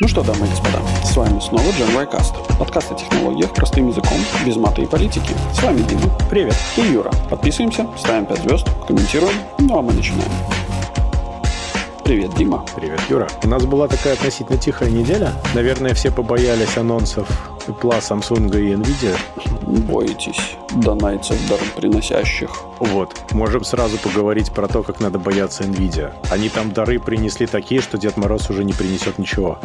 Ну что, дамы и господа, с вами снова Gen Cast. Подкаст о технологиях простым языком, без мата и политики. С вами Дима. Привет. И Юра. Подписываемся, ставим 5 звезд, комментируем, ну а мы начинаем. Привет, Дима. Привет, Юра. У нас была такая относительно тихая неделя. Наверное, все побоялись анонсов Apple, Samsung и Nvidia. Боитесь донайцев приносящих. Вот. Можем сразу поговорить про то, как надо бояться Nvidia. Они там дары принесли такие, что Дед Мороз уже не принесет ничего.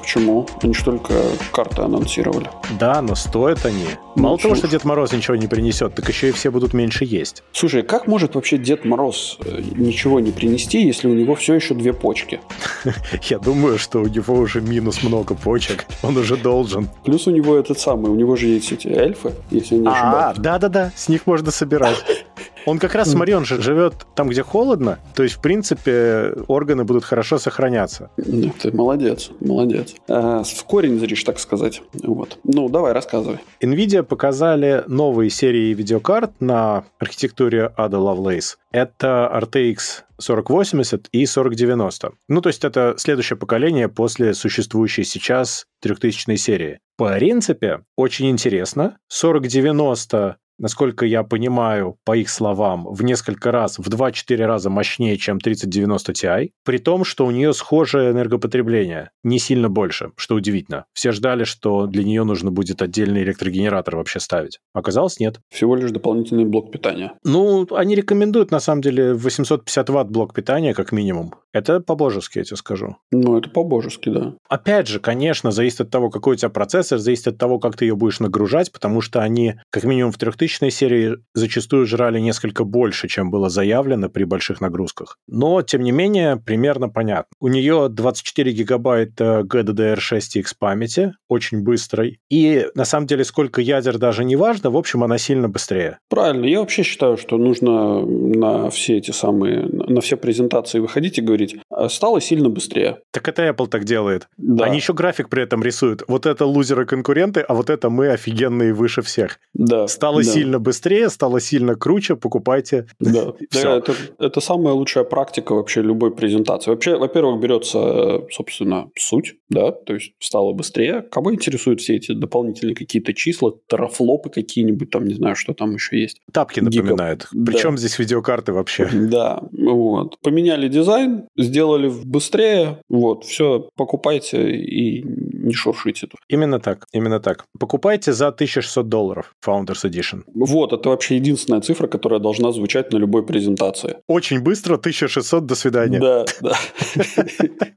Почему? Они же только карты анонсировали. Да, но стоят они. Ну, Мало того, что Дед Мороз ничего не принесет, так еще и все будут меньше есть. Слушай, как может вообще Дед Мороз э, ничего не принести, если у него все еще две почки? Я думаю, что у него уже минус много почек. Он уже должен. Плюс у него этот самый, у него же есть эти эльфы, если не а, ошибаюсь. А, да-да-да, с них можно собирать. Он как раз, смотри, он же живет там, где холодно, то есть, в принципе, органы будут хорошо сохраняться. Ты молодец, молодец. А, в корень зришь, так сказать. Вот. Ну, давай, рассказывай. NVIDIA показали новые серии видеокарт на архитектуре Ada Lovelace. Это RTX 4080 и 4090. Ну, то есть это следующее поколение после существующей сейчас 3000 серии. По принципе, очень интересно. 4090 насколько я понимаю, по их словам, в несколько раз, в 2-4 раза мощнее, чем 3090 Ti, при том, что у нее схожее энергопотребление, не сильно больше, что удивительно. Все ждали, что для нее нужно будет отдельный электрогенератор вообще ставить. Оказалось, нет. Всего лишь дополнительный блок питания. Ну, они рекомендуют, на самом деле, 850 ватт блок питания, как минимум. Это по-божески, я тебе скажу. Ну, это по-божески, да. Опять же, конечно, зависит от того, какой у тебя процессор, зависит от того, как ты ее будешь нагружать, потому что они, как минимум в 3000 тысячной серии зачастую жрали несколько больше, чем было заявлено при больших нагрузках. Но, тем не менее, примерно понятно. У нее 24 гигабайта GDDR6X памяти, очень быстрой. И, на самом деле, сколько ядер даже не важно, в общем, она сильно быстрее. Правильно. Я вообще считаю, что нужно на все эти самые, на все презентации выходить и говорить, «А, стало сильно быстрее. Так это Apple так делает. Да. Они еще график при этом рисуют. Вот это лузеры-конкуренты, а вот это мы офигенные выше всех. Да. Стало да. Сильно быстрее, стало сильно круче, покупайте. Да, да это, это самая лучшая практика вообще любой презентации. Вообще, во-первых, берется, собственно, суть, да, то есть стало быстрее. Кого интересуют все эти дополнительные какие-то числа, терафлопы какие-нибудь, там, не знаю, что там еще есть. Тапки напоминают. Гигаб... Причем да. здесь видеокарты вообще? Да, вот. Поменяли дизайн, сделали быстрее, вот, все, покупайте и не шуршите тут. Именно так, именно так. Покупайте за 1600 долларов Founders Edition. Вот, это вообще единственная цифра, которая должна звучать на любой презентации. Очень быстро, 1600, до свидания. Да, да.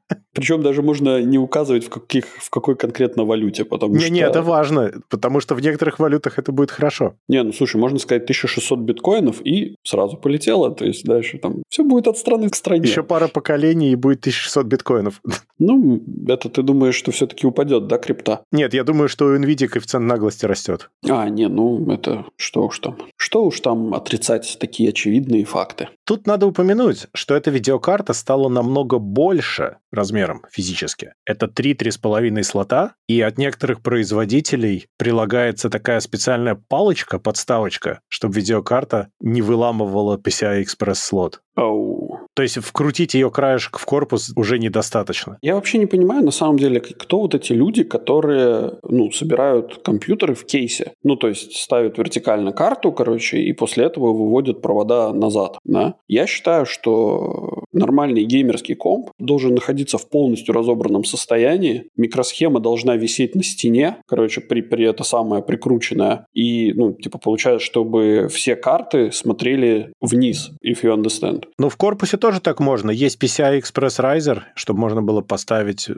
Причем даже можно не указывать, в, каких, в какой конкретно валюте, потому не, что... Не, это важно, потому что в некоторых валютах это будет хорошо. Не, ну слушай, можно сказать 1600 биткоинов и сразу полетело, то есть дальше там все будет от страны к стране. Еще пара поколений и будет 1600 биткоинов. Ну, это ты думаешь, что все-таки упадет, да, крипта? Нет, я думаю, что у NVIDIA коэффициент наглости растет. А, не, ну это что уж там. Что уж там отрицать такие очевидные факты. Тут надо упомянуть, что эта видеокарта стала намного больше размером физически. Это 3-3,5 слота, и от некоторых производителей прилагается такая специальная палочка, подставочка, чтобы видеокарта не выламывала PCI-Express слот. Oh. То есть вкрутить ее краешек в корпус уже недостаточно. Я вообще не понимаю, на самом деле, кто вот эти люди, которые ну, собирают компьютеры в кейсе. Ну, то есть ставят вертикально карту, короче, и после этого выводят провода назад. Да? Я считаю, что нормальный геймерский комп должен находиться в полностью разобранном состоянии. Микросхема должна висеть на стене, короче, при, при это самое прикрученное. И, ну, типа, получается, чтобы все карты смотрели вниз, if you understand. Ну, в корпусе тоже так можно. Есть PCI Express Riser, чтобы можно было поставить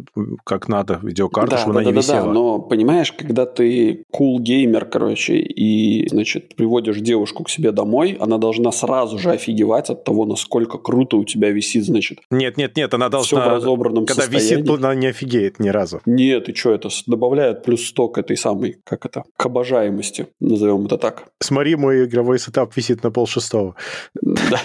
как надо видеокарту, да, чтобы да, она да, не да, висела. Да, но понимаешь, когда ты cool геймер, короче, и, значит, приводишь девушку к себе домой, она должна сразу же офигевать от того, насколько круто у тебя висит, значит. Нет, нет, нет, она должна... Все в разобранном Когда состоянии. висит, она не офигеет ни разу. Нет, и что, это добавляет плюс 100 к этой самой, как это, к обожаемости, назовем это так. Смотри, мой игровой сетап висит на пол шестого. Да.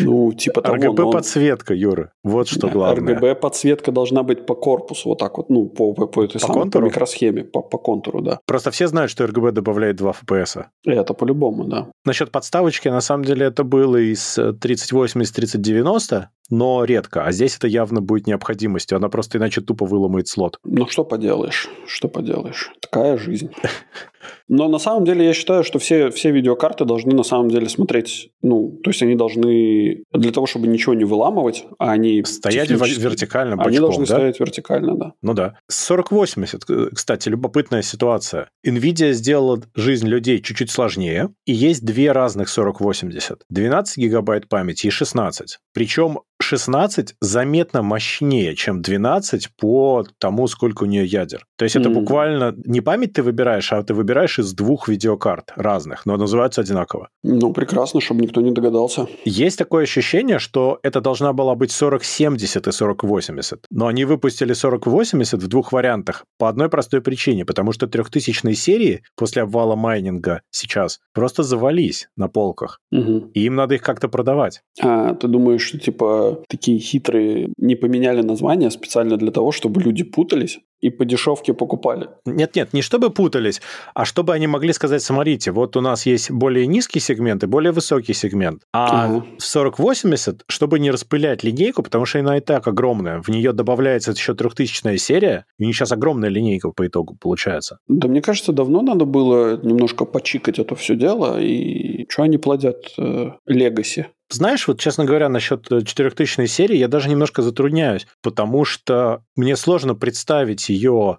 Ну, типа того. RGB-подсветка, Юра. Вот что главное. RGB-подсветка должна быть по корпусу, вот так вот, ну, по, по, по этой по самой, контуру? по микросхеме, по, по контуру, да. Просто все знают, что RGB добавляет 2 FPS. Это по-любому, да. Насчет подставочки, на самом деле, это было из 3080-3090, но редко. А здесь это явно будет необходимостью. Она просто иначе тупо выломает слот. Ну, что поделаешь? Что поделаешь? Такая жизнь. Но на самом деле я считаю, что все, все видеокарты должны на самом деле смотреть, ну, то есть они должны для того, чтобы ничего не выламывать, а они... Стоять вертикально бочком, Они должны да? стоять вертикально, да. Ну да. 4080, кстати, любопытная ситуация. NVIDIA сделала жизнь людей чуть-чуть сложнее, и есть две разных 4080. 12 гигабайт памяти и 16. Причем 16 заметно мощнее, чем 12 по тому, сколько у нее ядер. То есть mm. это буквально не память ты выбираешь, а ты выбираешь из двух видеокарт разных, но называются одинаково. Ну, прекрасно, чтобы никто не догадался. Есть такое ощущение, что это должна была быть 4070 и 4080, но они выпустили 4080 в двух вариантах по одной простой причине, потому что трехтысячные серии после обвала майнинга сейчас просто завались на полках, угу. и им надо их как-то продавать. А, ты думаешь, что типа такие хитрые не поменяли название специально для того, чтобы люди путались? И по дешевке покупали. Нет-нет, не чтобы путались, а чтобы они могли сказать, смотрите, вот у нас есть более низкий сегмент и более высокий сегмент. А в 4080, чтобы не распылять линейку, потому что она и так огромная, в нее добавляется еще трехтысячная серия, и у них сейчас огромная линейка по итогу получается. Да мне кажется, давно надо было немножко почикать это все дело, и что они плодят Легаси? Э, знаешь, вот, честно говоря, насчет 4000 серии я даже немножко затрудняюсь, потому что мне сложно представить ее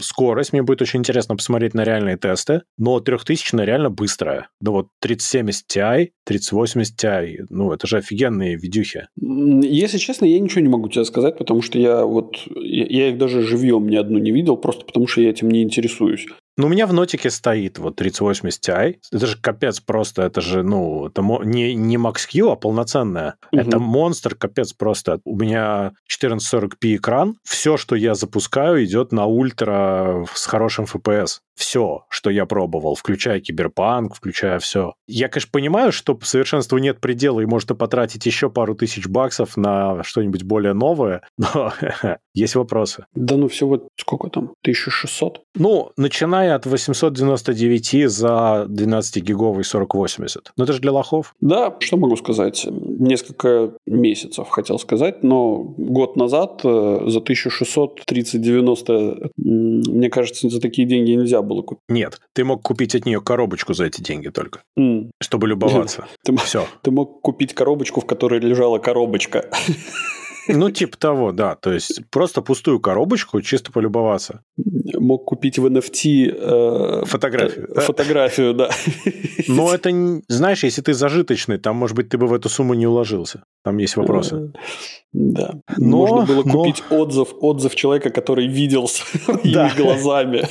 скорость. Мне будет очень интересно посмотреть на реальные тесты, но 3000 реально быстрая. Да вот 3070 Ti, 3080 Ti, ну, это же офигенные видюхи. Если честно, я ничего не могу тебе сказать, потому что я вот, я их даже живьем ни одну не видел, просто потому что я этим не интересуюсь. Ну, у меня в нотике стоит вот 3080 Ti. Это же капец просто. Это же, ну, это не, не Max-Q, а полноценная. Угу. Это монстр, капец просто. У меня 1440p экран. Все, что я запускаю, идет на ультра с хорошим FPS все, что я пробовал, включая киберпанк, включая все. Я, конечно, понимаю, что совершенству нет предела, и можно потратить еще пару тысяч баксов на что-нибудь более новое, но есть вопросы. Да ну всего сколько там? 1600? Ну, начиная от 899 за 12-гиговый 4080. Ну, это же для лохов. Да, что могу сказать? Несколько месяцев хотел сказать, но год назад э, за 1600 3090, мне кажется, за такие деньги нельзя было купить. Нет, ты мог купить от нее коробочку за эти деньги только, mm. чтобы любоваться. Ты, Все. Ты мог купить коробочку, в которой лежала коробочка. Ну, типа того, да. То есть просто пустую коробочку, чисто полюбоваться. Мог купить в NFT... Э, фотографию. Э, фотографию, да. Но это, знаешь, если ты зажиточный, там, может быть, ты бы в эту сумму не уложился. Там есть вопросы. Да. Но, Можно было купить но... отзыв, отзыв человека, который видел своими да. глазами.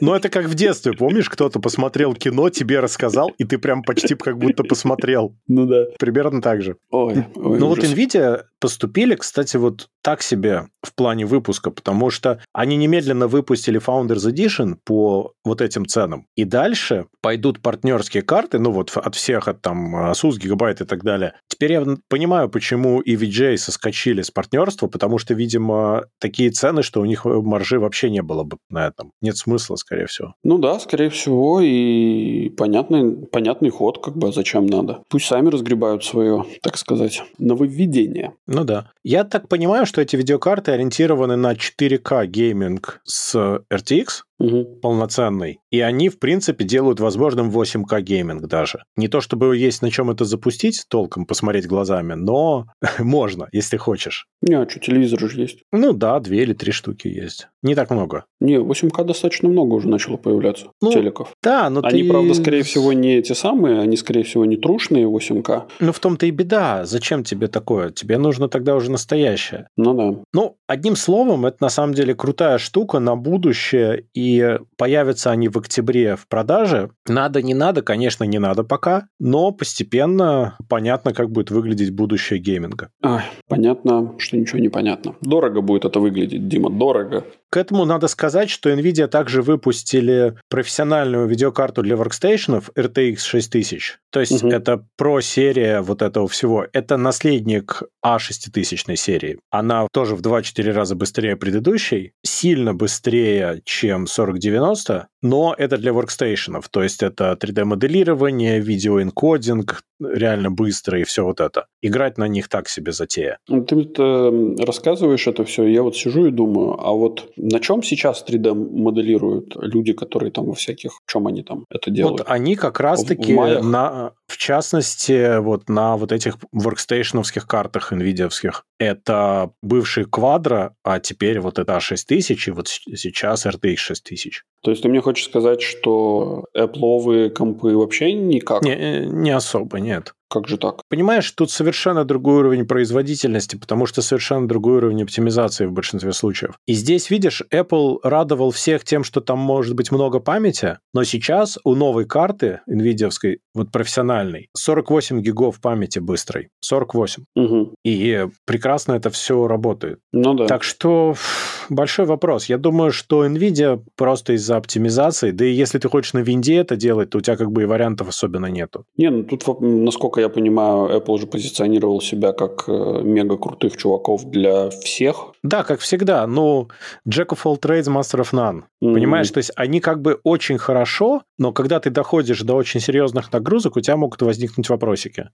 Ну, это как в детстве, помнишь, кто-то посмотрел кино, тебе рассказал, и ты прям почти как будто посмотрел. Ну да. Примерно так же. Ой, ой Ну вот NVIDIA поступили, кстати, вот так себе в плане выпуска, потому что они немедленно выпустили Founders Edition по вот этим ценам. И дальше пойдут партнерские карты, ну вот от всех, от там Asus, Gigabyte и так далее. Теперь я понимаю, почему и VJ соскочили с партнерства, потому что, видимо, такие цены, что у них маржи вообще не было бы на этом. Нет смысла, скорее всего. Ну да, скорее всего, и понятный, понятный ход, как бы, а зачем надо. Пусть сами разгребают свое, так сказать, нововведение. Ну да. Я так понимаю, что эти видеокарты ориентированы на 4К гейминг с RTX, угу. полноценный. И они, в принципе, делают возможным 8К гейминг даже. Не то чтобы есть на чем это запустить, толком посмотреть глазами, но можно, если хочешь. Не, а что, телевизор же есть? Ну да, две или три штуки есть. Не так много. Не, 8К достаточно много уже начало появляться ну, телеков. Да, но Они, ты... правда, скорее всего, не эти самые, они, скорее всего, не трушные 8К. Ну, в том-то и беда. Зачем тебе такое? Тебе нужно тогда уже настоящее. Ну да. Ну, одним словом, это на самом деле крутая штука на будущее, и появятся они в октябре в продаже. Надо, не надо, конечно, не надо пока, но постепенно понятно, как будет выглядеть будущее гейминга. А, понятно, что ничего не понятно. Дорого будет это выглядеть, Дима, дорого. К этому надо сказать, что NVIDIA также выпустили профессиональную видеокарту для воркстейшенов RTX 6000. То есть угу. это про-серия вот этого всего. Это наследник A6000 серии. Она тоже в 2-4 раза быстрее предыдущей, сильно быстрее, чем 4090, но это для воркстейшенов. То есть это 3D-моделирование, видеоэнкодинг, реально быстро и все вот это. Играть на них так себе затея. Ну, ты э, рассказываешь это все, я вот сижу и думаю, а вот на чем сейчас 3D моделируют люди, которые там во всяких, в чем они там это делают? Вот они как раз-таки в, на, в частности, вот на вот этих воркстейшеновских картах NVIDIA-вских. Это бывший Quadro, а теперь вот это A6000 и вот сейчас RTX 6000. То есть ты мне хочешь сказать, что Apple компы вообще никак? Не, э, не особо, нет. Как же так? Понимаешь, тут совершенно другой уровень производительности, потому что совершенно другой уровень оптимизации в большинстве случаев. И здесь, видишь, Apple радовал всех тем, что там может быть много памяти, но сейчас у новой карты NVIDIA, вот профессиональной, 48 гигов памяти быстрой. 48. Угу. И прекрасно это все работает. Ну да. Так что большой вопрос. Я думаю, что NVIDIA просто из-за оптимизации, да и если ты хочешь на винде это делать, то у тебя как бы и вариантов особенно нету. Не, ну тут, насколько я понимаю, Apple уже позиционировал себя как э, мега крутых чуваков для всех. Да, как всегда. Ну, Jack of all trades, master of none. Mm-hmm. Понимаешь, то есть они как бы очень хорошо, но когда ты доходишь до очень серьезных нагрузок, у тебя могут возникнуть вопросики.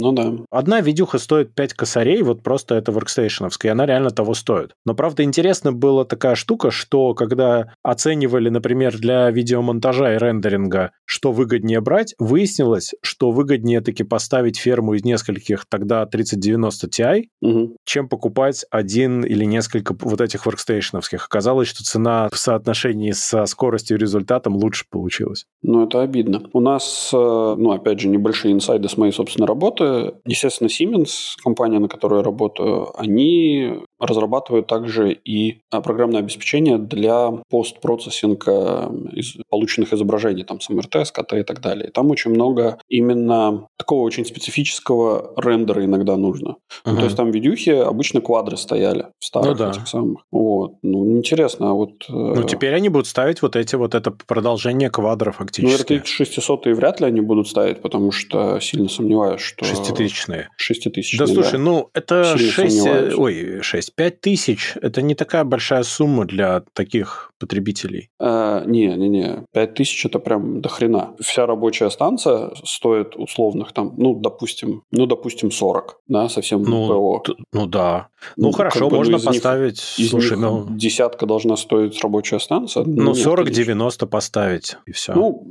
Ну да. Одна видюха стоит 5 косарей, вот просто это воркстейшеновская, она реально того стоит. Но, правда, интересно была такая штука, что когда оценивали, например, для видеомонтажа и рендеринга, что выгоднее брать, выяснилось, что выгоднее таки поставить ферму из нескольких тогда 3090 Ti, угу. чем покупать один или несколько вот этих воркстейшеновских. Оказалось, что цена в соотношении со скоростью и результатом лучше получилась. Ну, это обидно. У нас, э, ну, опять же, небольшие инсайды с моей собственной работы, естественно, Siemens, компания, на которой я работаю, они разрабатывают также и а, программное обеспечение для постпроцессинга из полученных изображений, там, с МРТ, СКТ и так далее. там очень много именно такого очень специфического рендера иногда нужно. Uh-huh. Ну, то есть там видюхи обычно квадры стояли в старых ну, да. этих самых. Вот. Ну, интересно, а вот... Э, ну, теперь они будут ставить вот эти вот это продолжение квадра фактически. Ну, RTX 600 вряд ли они будут ставить, потому что сильно сомневаюсь, что... Шеститысячные. Шеститысячные, Да, слушай, да. ну, это Сильно 6... Сомневаюсь. Ой, 6 есть 5 тысяч – это не такая большая сумма для таких потребителей. А, не, не, не. 5 тысяч – это прям до хрена. Вся рабочая станция стоит условных там, ну, допустим, ну, допустим, 40, да, совсем ну, ПО. Т- ну, да. Ну, ну хорошо, бы, можно ну, поставить... Них, из слушай, них ну... десятка должна стоить рабочая станция. Ну, 40-90 поставить, и все. Ну,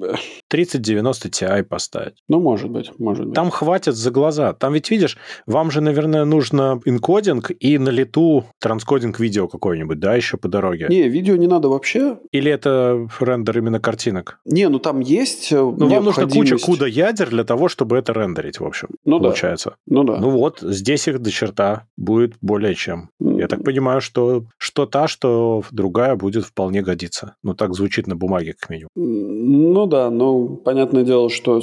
30-90 Ti поставить. Ну, может быть, может быть. Там хватит за глаза. Там ведь, видишь, вам же, наверное, нужно энкодинг и на лету транскодинг видео какой-нибудь, да, еще по дороге? Не, видео не надо вообще. Или это рендер именно картинок? Не, ну там есть Ну, вам нужно куча куда ядер для того, чтобы это рендерить, в общем, ну, получается. Да. Ну да. Ну вот, здесь их до черта будет более чем. Mm. Я так понимаю, что что та, что другая будет вполне годиться. Ну, так звучит на бумаге, как минимум. Ну да, ну, понятное дело, что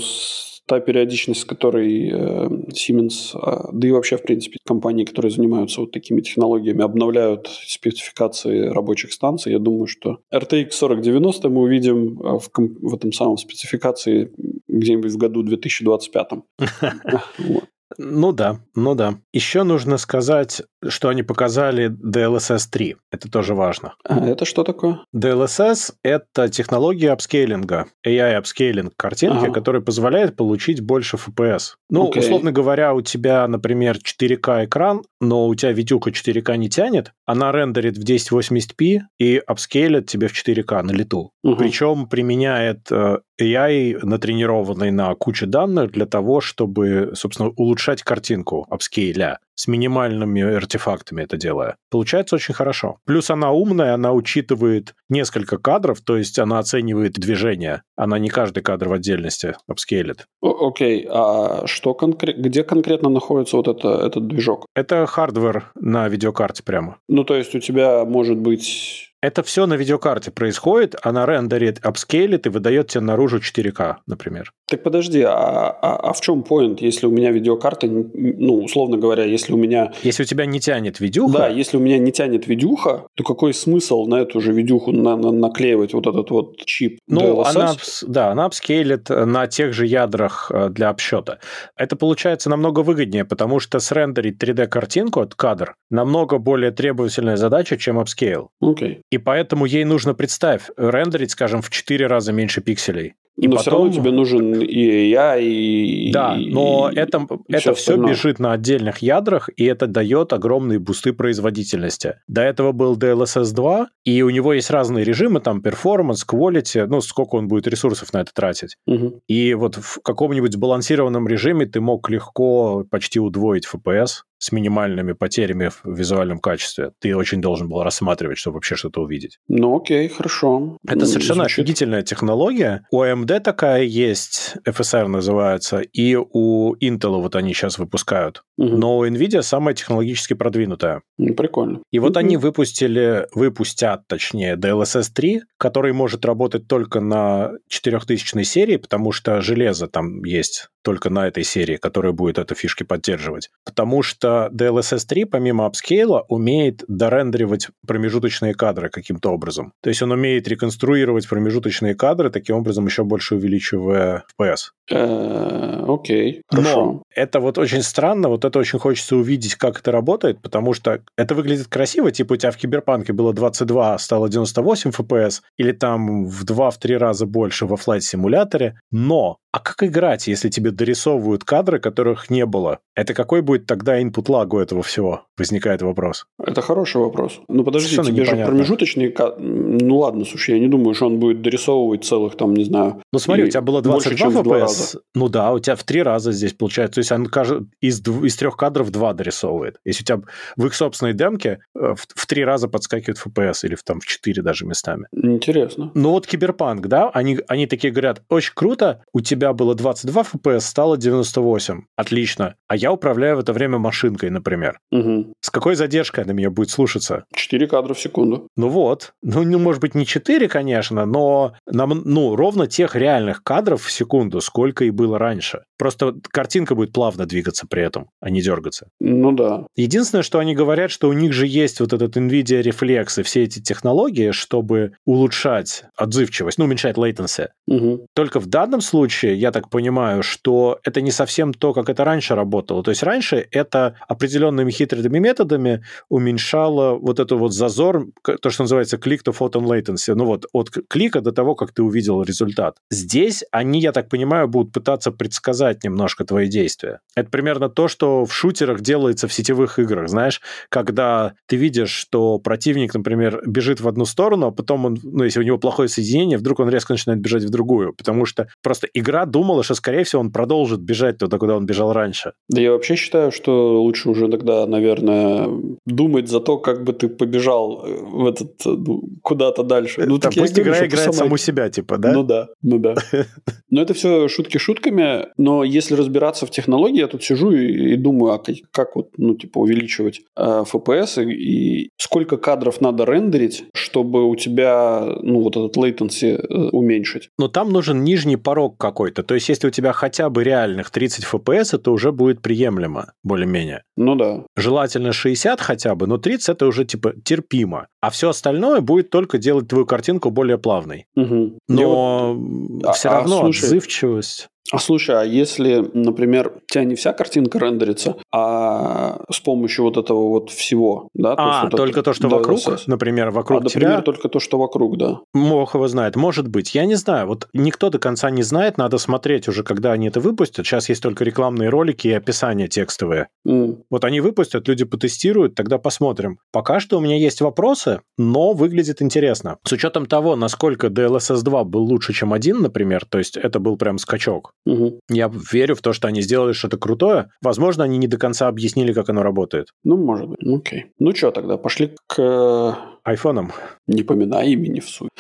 та периодичность, с которой э, Siemens, э, да и вообще, в принципе, компании, которые занимаются вот такими технологиями, обновляют спецификации рабочих станций, я думаю, что RTX 4090 мы увидим э, в, в этом самом спецификации где-нибудь в году 2025. Ну да, ну да. Еще нужно сказать, что они показали DLSS 3. Это тоже важно. А это что такое? DLSS — это технология апскейлинга, AI апскейлинг картинки, ага. который позволяет получить больше FPS. Ну, okay. условно говоря, у тебя, например, 4К экран, но у тебя видюха 4К не тянет, она рендерит в 1080p и апскейлит тебе в 4К на лету. Угу. Причем применяет э, AI, натренированный на куче данных для того, чтобы, собственно, улучшать картинку апскейля с минимальными артефактами это делая. Получается очень хорошо. Плюс она умная, она учитывает несколько кадров, то есть она оценивает движение. Она не каждый кадр в отдельности апскейлит. Окей, okay. а что конкрет, где конкретно находится вот это, этот движок? Это hardware на видеокарте прямо. Ну, то есть у тебя может быть это все на видеокарте происходит, она рендерит, апскейлит и выдает тебе наружу 4К, например. Так подожди, а, а, а в чем point, если у меня видеокарта, ну, условно говоря, если у меня... Если у тебя не тянет видюха... Да, если у меня не тянет видюха, то какой смысл на эту же видюху на, на, наклеивать вот этот вот чип Ну, DLSS? она, да, она апскейлит на тех же ядрах э, для обсчета. Это получается намного выгоднее, потому что срендерить 3D-картинку от кадр намного более требовательная задача, чем апскейл. Okay. И поэтому ей нужно, представь, рендерить, скажем, в 4 раза меньше пикселей. И но потом... все равно тебе нужен и AI, и... Да, но и, это, и это все остальное. бежит на отдельных ядрах, и это дает огромные бусты производительности. До этого был DLSS 2, и у него есть разные режимы, там, performance, quality, ну, сколько он будет ресурсов на это тратить. Угу. И вот в каком-нибудь сбалансированном режиме ты мог легко почти удвоить FPS, с минимальными потерями в визуальном качестве. Ты очень должен был рассматривать, чтобы вообще что-то увидеть. Ну, окей, хорошо. Это совершенно Звучит... офигительная технология. У AMD такая есть, FSR называется, и у Intel вот они сейчас выпускают. Угу. Но у NVIDIA самая технологически продвинутая. Ну, прикольно. И вот угу. они выпустили, выпустят, точнее, DLSS 3, который может работать только на 4000 серии, потому что железо там есть только на этой серии, которая будет эту фишки поддерживать. Потому что DLSS 3, помимо апскейла, умеет дорендеривать промежуточные кадры каким-то образом. То есть он умеет реконструировать промежуточные кадры, таким образом еще больше увеличивая FPS. Э, окей, Но это вот очень странно, вот это очень хочется увидеть, как это работает, потому что это выглядит красиво, типа у тебя в Киберпанке было 22, а стало 98 FPS, или там в 2-3 раза больше во Flight симуляторе, но а как играть, если тебе дорисовывают кадры, которых не было? Это какой будет тогда input lag у этого всего? Возникает вопрос. Это хороший вопрос. Ну подожди, Совершенно тебе непонятно. же промежуточные кадры... Ну ладно, слушай, я не думаю, что он будет дорисовывать целых там, не знаю... Ну смотри, у тебя было 22 больше, FPS. Ну да, у тебя в три раза здесь получается. То есть он из, из трех кадров два дорисовывает. Если у тебя в их собственной демке э, в, в три раза подскакивает FPS или в, там в четыре даже местами. Интересно. Ну вот Киберпанк, да, они, они такие говорят, очень круто, у тебя тебя было 22 FPS, стало 98. Отлично. А я управляю в это время машинкой, например. Угу. С какой задержкой она меня будет слушаться? 4 кадра в секунду. Ну вот. Ну, ну, может быть, не 4, конечно, но нам, ну, ровно тех реальных кадров в секунду, сколько и было раньше. Просто картинка будет плавно двигаться при этом, а не дергаться. Ну да. Единственное, что они говорят, что у них же есть вот этот NVIDIA Reflex и все эти технологии, чтобы улучшать отзывчивость, ну, уменьшать latency. Угу. Только в данном случае я так понимаю, что это не совсем то, как это раньше работало. То есть раньше это определенными хитрыми методами уменьшало вот эту вот зазор, то, что называется click to photon latency, ну вот от клика до того, как ты увидел результат. Здесь они, я так понимаю, будут пытаться предсказать немножко твои действия. Это примерно то, что в шутерах делается в сетевых играх, знаешь, когда ты видишь, что противник, например, бежит в одну сторону, а потом он, ну, если у него плохое соединение, вдруг он резко начинает бежать в другую, потому что просто игра думала, что, скорее всего, он продолжит бежать туда, куда он бежал раньше. Да я вообще считаю, что лучше уже тогда, наверное, думать за то, как бы ты побежал э, в этот, э, ну, куда-то дальше. Ну, так пусть игра играет саму себя, типа, да? Ну да, ну да. Но это все шутки шутками, но если разбираться в технологии, я тут сижу и, и думаю, а как, как вот, ну, типа, увеличивать э, FPS и, и сколько кадров надо рендерить, чтобы у тебя, ну, вот этот latency э, уменьшить. Но там нужен нижний порог какой-то какой-то. То есть, если у тебя хотя бы реальных 30 FPS, это уже будет приемлемо, более-менее. Ну да. Желательно 60 хотя бы, но 30 это уже типа терпимо. А все остальное будет только делать твою картинку более плавной. Угу. Но вот... все а, равно а, слушай, отзывчивость. А слушай, а если, например, у тебя не вся картинка рендерится, а с помощью вот этого вот всего, да? То а, вот только это, то, что вокруг, например, вокруг а, тебя... например, только то, что вокруг, да. Бог его знает. Может быть. Я не знаю. Вот никто до конца не знает. Надо смотреть уже, когда они это выпустят. Сейчас есть только рекламные ролики и описания текстовые. Mm. Вот они выпустят, люди потестируют, тогда посмотрим. Пока что у меня есть вопросы, но выглядит интересно. С учетом того, насколько DLSS 2 был лучше, чем один, например, то есть это был прям скачок. Угу. Я верю в то, что они сделали что-то крутое. Возможно, они не до конца объяснили, как оно работает. Ну, может быть. Ну, окей. Ну, что тогда, пошли к... Э, Айфонам. Не поминай имени в суе.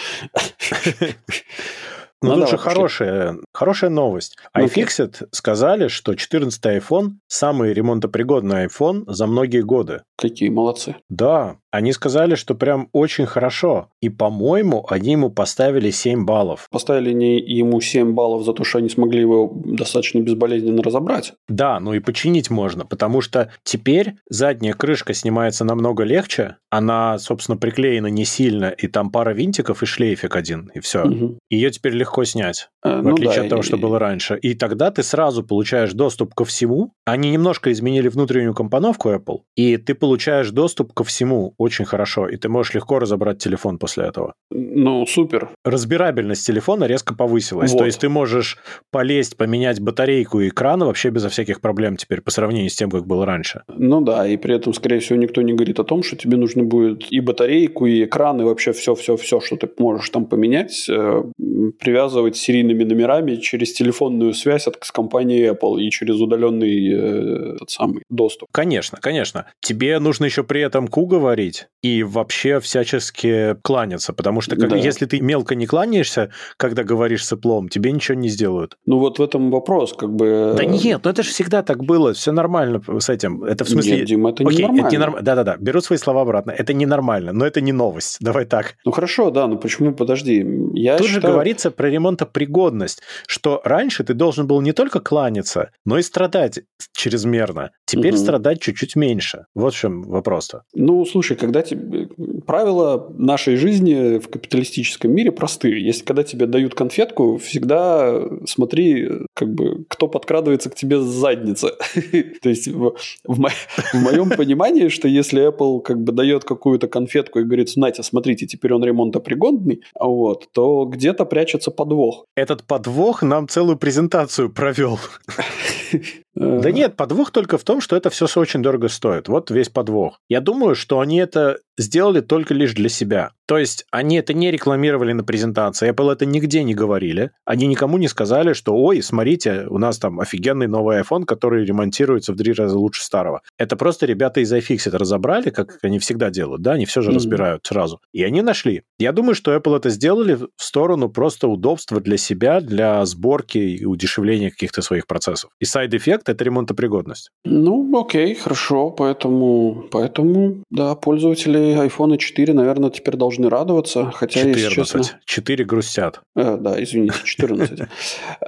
Ну, ну тут же хорошая, хорошая новость. Ну, iFixit сказали, что 14 iPhone самый ремонтопригодный iPhone за многие годы. Какие молодцы. Да, Они сказали, что прям очень хорошо. И, по-моему, они ему поставили 7 баллов. Поставили не ему 7 баллов за то, что они смогли его достаточно безболезненно разобрать. Да, ну и починить можно, потому что теперь задняя крышка снимается намного легче, она, собственно, приклеена не сильно, и там пара винтиков и шлейфик один, и все. Угу. Ее теперь легко снять, а, в ну отличие да, от того, и... что было раньше. И тогда ты сразу получаешь доступ ко всему. Они немножко изменили внутреннюю компоновку Apple, и ты получаешь доступ ко всему очень хорошо, и ты можешь легко разобрать телефон после этого. Ну, супер. Разбирабельность телефона резко повысилась. Вот. То есть ты можешь полезть, поменять батарейку и экран вообще безо всяких проблем теперь по сравнению с тем, как было раньше. Ну да, и при этом, скорее всего, никто не говорит о том, что тебе нужно будет и батарейку, и экран, и вообще все-все-все, что ты можешь там поменять, э, привязывать серийными номерами через телефонную связь от, с компанией Apple и через удаленный э, этот самый доступ. Конечно, конечно. Тебе нужно еще при этом ку говорить и вообще всячески кланяться, потому что как, да. если ты мелко не кланяешься, когда говоришь с Apple, тебе ничего не сделают. Ну вот в этом вопрос, как бы... Да нет, ну это же всегда так было, все нормально с этим. Это в смысле... Нет, Дима, это Окей, ненормально. Это не норм... Да-да-да, беру свои слова обратно. Это ненормально, но это не новость. Давай так. Ну хорошо, да, но почему, подожди. Я Тут считаю... же говорится про ремонтопригодность, что раньше ты должен был не только кланяться, но и страдать чрезмерно. Теперь угу. страдать чуть-чуть меньше. Вот в чем вопрос-то. Ну, слушай, когда тебе... Правила нашей жизни в капиталистическом мире простые. Если когда тебе дают конфетку, всегда смотри, как бы, кто подкрадывается к тебе с задницы. То есть в, в, мо... в моем понимании, что если Apple как бы дает какую-то конфетку и говорит, знаете, смотрите, теперь он ремонтопригодный, вот, то где-то прячется подвох. Этот подвох нам целую презентацию провел. Да нет, подвох только в том, что это все очень дорого стоит. Вот весь подвох. Я думаю, что они это сделали только лишь для себя. То есть они это не рекламировали на презентации, Apple это нигде не говорили. Они никому не сказали, что ой, смотрите, у нас там офигенный новый iPhone, который ремонтируется в три раза лучше старого. Это просто ребята из iFixit разобрали, как они всегда делают, да, они все же mm-hmm. разбирают сразу. И они нашли. Я думаю, что Apple это сделали в сторону просто удобства для себя, для сборки и удешевления каких-то своих процессов. И side effect — это ремонтопригодность. Ну, окей, хорошо, поэтому, поэтому, да, пользователи iPhone 4, наверное, теперь должны радоваться. Хотя, 14. если честно... 4 грустят. Э, да, извините, 14.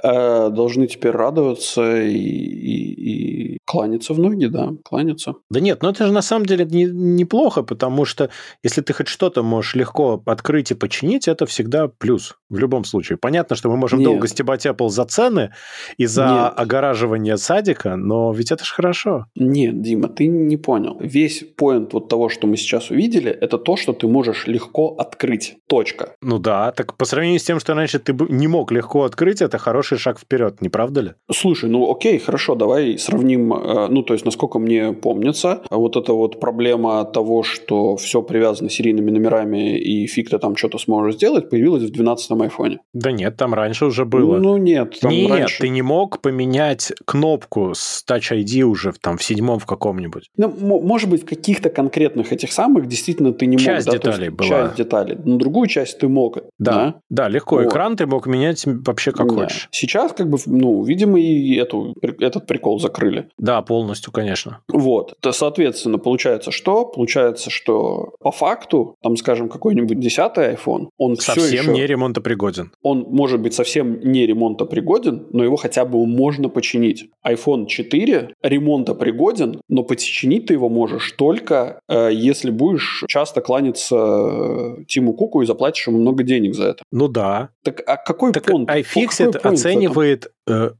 э, должны теперь радоваться и, и, и кланяться в ноги, да, кланяться. Да нет, но это же на самом деле не, неплохо, потому что если ты хоть что-то можешь легко открыть и починить, это всегда плюс в любом случае. Понятно, что мы можем нет. долго стебать Apple за цены и за нет. огораживание садика, но ведь это же хорошо. Нет, Дима, ты не понял. Весь поинт вот того, что мы сейчас увидели, видели, это то, что ты можешь легко открыть. Точка. Ну да, так по сравнению с тем, что раньше ты не мог легко открыть, это хороший шаг вперед, не правда ли? Слушай, ну окей, хорошо, давай сравним, э, ну то есть, насколько мне помнится, вот эта вот проблема того, что все привязано серийными номерами и фиг ты там что-то сможешь сделать, появилась в 12-м айфоне. Да нет, там раньше уже было. Ну нет. Там нет, раньше... ты не мог поменять кнопку с Touch ID уже там в седьмом в каком-нибудь. Ну, может быть, в каких-то конкретных этих самых действительно ты не часть мог. Часть деталей была. Часть деталей. Но другую часть ты мог. Да, да, да легко. Вот. Экран ты мог менять вообще как да. хочешь. Сейчас, как бы, ну, видимо, и эту, этот прикол закрыли. Да, полностью, конечно. Вот. То, соответственно, получается что? Получается, что по факту, там, скажем, какой-нибудь десятый iPhone, он совсем все еще... не ремонтопригоден. Он может быть совсем не ремонтопригоден, но его хотя бы можно починить. iPhone 4 ремонтопригоден, но починить ты его можешь только э, если будешь часто кланяться э, Тиму Куку и заплатишь ему много денег за это. Ну да. Так а какой так понт? iFixit оценивает э,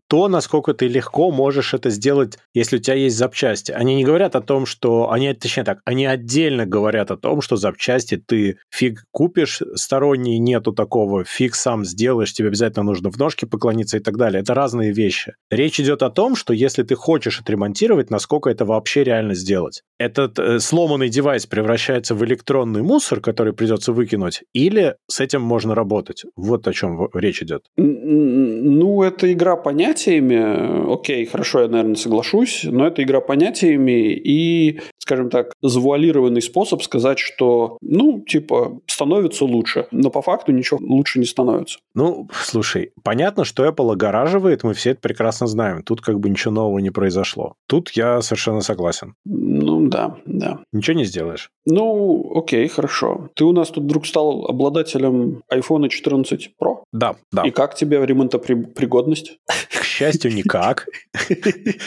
то, насколько ты легко можешь это сделать, если у тебя есть запчасти. Они не говорят о том, что... Они, точнее так, они отдельно говорят о том, что запчасти ты фиг купишь, сторонние нету такого, фиг сам сделаешь, тебе обязательно нужно в ножки поклониться и так далее. Это разные вещи. Речь идет о том, что если ты хочешь отремонтировать, насколько это вообще реально сделать. Этот э, сломанный девайс превращается в электронный мусор, который придется выкинуть, или с этим можно работать? Вот о чем речь идет. Ну, это игра понятиями. Окей, хорошо, я, наверное, соглашусь, но это игра понятиями, и скажем так, завуалированный способ сказать, что, ну, типа, становится лучше, но по факту ничего лучше не становится. Ну, слушай, понятно, что Apple огораживает, мы все это прекрасно знаем. Тут как бы ничего нового не произошло. Тут я совершенно согласен. Ну, да, да. Ничего не сделаешь. Ну, окей, хорошо. Ты у нас тут вдруг стал обладателем iPhone 14 Pro? Да, да. И как тебе ремонтопригодность? К счастью, никак.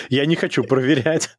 Я не хочу проверять.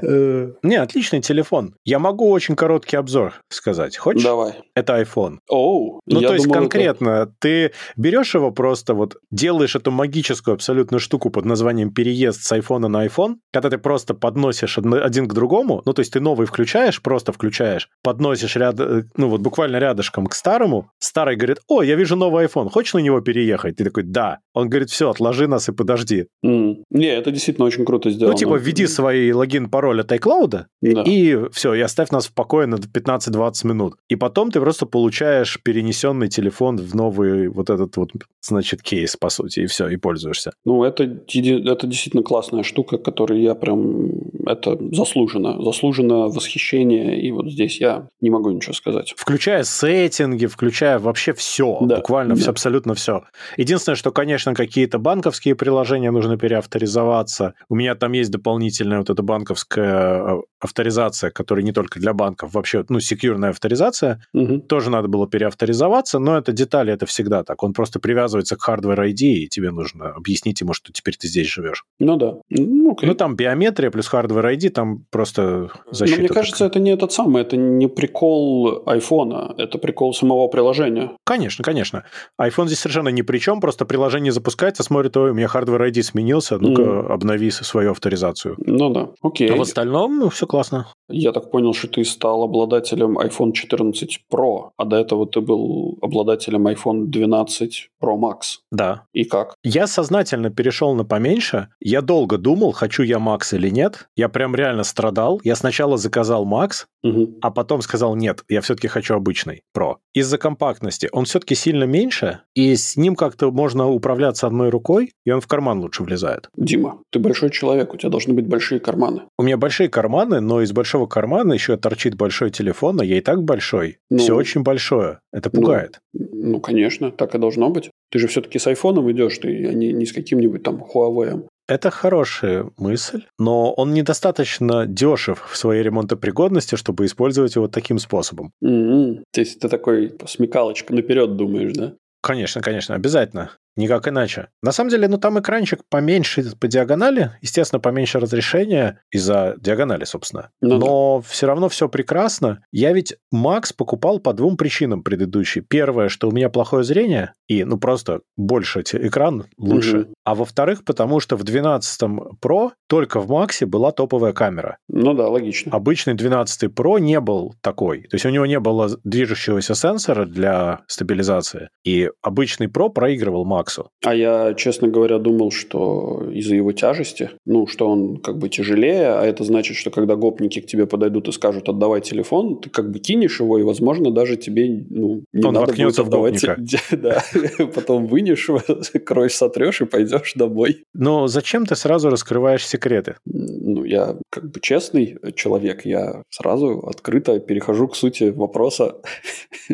Э, не, отличный телефон. Я могу очень короткий обзор сказать. Хочешь? Давай. Это iPhone. Оу. Ну, то есть конкретно, ты берешь его просто вот, делаешь эту магическую абсолютно штуку под названием переезд с iPhone на iPhone, когда ты просто подносишь один к другому, ну, то есть ты новый включаешь, просто включаешь, подносишь ряд, э, ну, вот буквально рядышком к старому, старый говорит, о, я вижу новый iPhone, хочешь на него переехать? Ты такой, да. Он говорит, все, отложи нас и подожди. Mm. Не, это действительно очень круто сделано. Ну, типа, введи свои логин, пароль от iCloud, да. и все, и оставь нас в покое на 15-20 минут. И потом ты просто получаешь перенесенный телефон в новый вот этот вот, значит, кейс, по сути, и все, и пользуешься. Ну, это, это действительно классная штука, которую я прям... Это заслуженно. Заслуженно восхищение, и вот здесь я не могу ничего сказать. Включая сеттинги, включая вообще все, да, буквально да. все, абсолютно все. Единственное, что, конечно, какие-то банковские приложения нужно переавторизоваться. У меня там есть дополнительная вот эта банковская э, авторизация, которая не только для банков, вообще, ну, секьюрная авторизация. Угу. Тоже надо было переавторизоваться, но это детали, это всегда так. Он просто привязывается к Hardware ID, и тебе нужно объяснить ему, что теперь ты здесь живешь. Ну да. Ну, okay. ну там биометрия плюс Hardware ID, там просто защита. Но мне кажется, такая. это не этот самый, это не прикол айфона, это прикол самого приложения. Конечно, конечно. iPhone здесь совершенно ни при чем, просто приложение запускается, смотрит, ой, у меня Hardware ID сменился, ну-ка mm. обнови свою авторизацию. Ну да, окей. А в остальном ну, все классно. Я так понял, что ты стал обладателем iPhone 14 Pro, а до этого ты был обладателем iPhone 12 Pro Max. Да. И как? Я сознательно перешел на поменьше. Я долго думал, хочу я Max или нет. Я прям реально страдал. Я сначала заказал Max, угу. а потом сказал, нет, я все-таки хочу обычный Pro. Из-за компактности. Он все-таки сильно меньше, и с ним как-то можно управляться одной рукой, и он в карман лучше влезает. Дима, ты большой человек, у тебя должны быть большие карманы. У меня большие карманы, но из большого кармана еще торчит большой телефон, а я и так большой. Ну, Все очень большое. Это ну, пугает. Ну, ну, конечно, так и должно быть. Ты же все-таки с айфоном идешь, ты а не, не с каким-нибудь там Huawei. Это хорошая мысль, но он недостаточно дешев в своей ремонтопригодности, чтобы использовать его таким способом. Mm-hmm. То есть ты такой смекалочка наперед думаешь, да? Конечно, конечно, обязательно. Никак иначе. На самом деле, ну там экранчик поменьше по диагонали, естественно, поменьше разрешения из-за диагонали, собственно. Ну, Но да. все равно все прекрасно. Я ведь Макс покупал по двум причинам предыдущий. Первое, что у меня плохое зрение, и ну просто больше экран лучше. Угу. А во-вторых, потому что в 12 Pro только в Максе была топовая камера. Ну да, логично. Обычный 12 Pro не был такой. То есть у него не было движущегося сенсора для стабилизации. И обычный Pro проигрывал Макс Максу. А я, честно говоря, думал, что из-за его тяжести, ну, что он как бы тяжелее, а это значит, что когда гопники к тебе подойдут и скажут «отдавай телефон», ты как бы кинешь его, и, возможно, даже тебе ну, не он надо будет отдавать. Да, потом вынешь его, кровь сотрешь и пойдешь домой. Но зачем ты сразу раскрываешь секреты? Ну, я как бы честный человек, я сразу открыто перехожу к сути вопроса.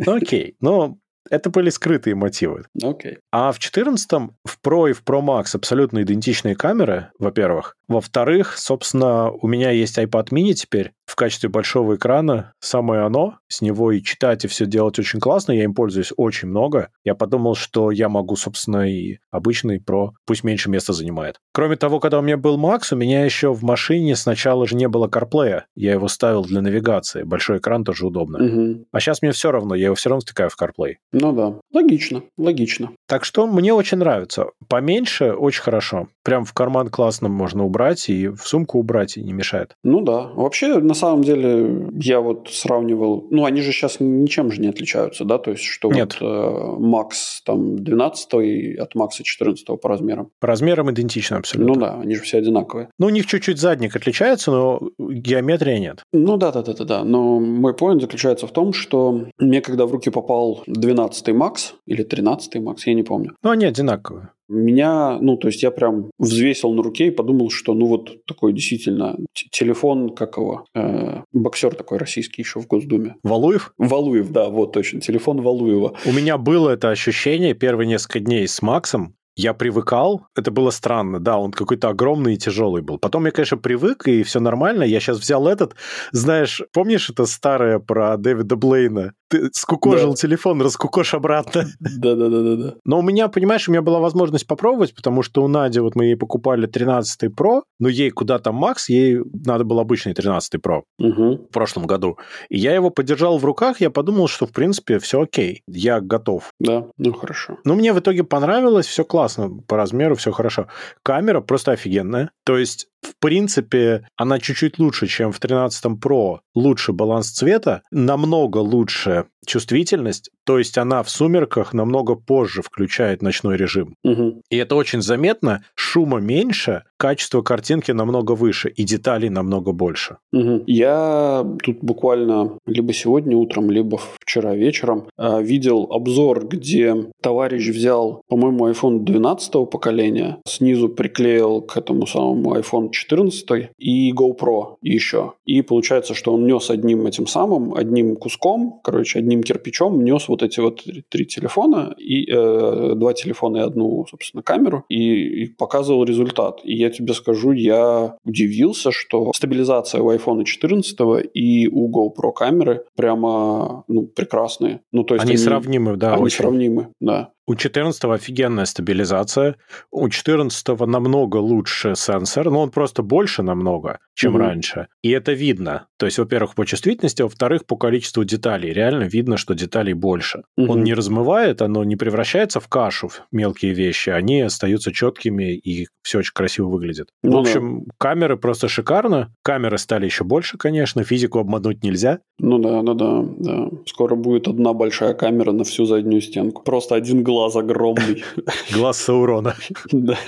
Окей, но это были скрытые мотивы. Okay. А в 14 в Pro и в Pro Max абсолютно идентичные камеры, во-первых. Во-вторых, собственно, у меня есть iPad mini теперь в качестве большого экрана. Самое оно. С него и читать, и все делать очень классно. Я им пользуюсь очень много. Я подумал, что я могу, собственно, и обычный Pro, пусть меньше места занимает. Кроме того, когда у меня был Max, у меня еще в машине сначала же не было CarPlay. Я его ставил для навигации. Большой экран тоже удобно. Угу. А сейчас мне все равно. Я его все равно втыкаю в CarPlay. Ну да. Логично. Логично. Так что мне очень нравится. Поменьше очень хорошо. Прям в карман классно можно убрать и в сумку убрать, и не мешает. Ну да. Вообще, на самом деле, я вот сравнивал... Ну, они же сейчас ничем же не отличаются, да? То есть, что Нет. вот э, Max там 12 от Max 14 по размерам. По размерам идентично абсолютно. Ну да, они же все одинаковые. Ну, у них чуть-чуть задник отличается, но геометрия нет. Ну да, да, да, да, да. Но мой поинт заключается в том, что мне когда в руки попал 12 Max или 13 Max, я не помню. Ну, они одинаковые. Меня, ну, то есть я прям взвесил на руке и подумал, что, ну, вот такой действительно телефон, как его, э, боксер такой российский еще в Госдуме. Валуев? Валуев, да, вот точно, телефон Валуева. У меня было это ощущение первые несколько дней с Максом, я привыкал, это было странно, да, он какой-то огромный и тяжелый был. Потом я, конечно, привык, и все нормально. Я сейчас взял этот, знаешь, помнишь это старое про Дэвида Блейна? Ты скукожил да. телефон, раскукош обратно. Да-да-да-да. Но у меня, понимаешь, у меня была возможность попробовать, потому что у Нади, вот мы ей покупали 13 Pro, но ей куда-то Макс, ей надо был обычный 13 Pro угу. в прошлом году. И я его подержал в руках, я подумал, что, в принципе, все окей, я готов. Да, ну хорошо. Но мне в итоге понравилось, все классно по размеру, все хорошо. Камера просто офигенная. То есть в принципе, она чуть-чуть лучше, чем в 13 Pro. Лучше баланс цвета, намного лучше чувствительность, то есть она в сумерках намного позже включает ночной режим. Угу. И это очень заметно. Шума меньше, качество картинки намного выше и деталей намного больше. Угу. Я тут буквально либо сегодня утром, либо вчера вечером э, видел обзор, где товарищ взял, по-моему, iPhone 12 поколения, снизу приклеил к этому самому iPhone 14 и GoPro еще. И получается, что он нес одним этим самым, одним куском, короче, одним кирпичом нес вот эти вот три телефона, и э, два телефона и одну, собственно, камеру, и, и показывал результат. И я тебе скажу, я удивился, что стабилизация у iPhone 14 и у GoPro камеры прямо ну, прекрасные. Ну, то есть они, они сравнимы, да. Они очень. сравнимы, да. У 14 офигенная стабилизация. У 14 намного лучше сенсор, но он просто больше намного, чем угу. раньше. И это видно. То есть, во-первых, по чувствительности, во-вторых, по количеству деталей. Реально видно, что деталей больше. Угу. Он не размывает, оно не превращается в кашу, в мелкие вещи. Они остаются четкими, и все очень красиво выглядит. Ну, в общем, да. камеры просто шикарно. Камеры стали еще больше, конечно. Физику обмануть нельзя. Ну да, ну да, да. Скоро будет одна большая камера на всю заднюю стенку. Просто один глаз глаз огромный. Глаз Саурона. Да.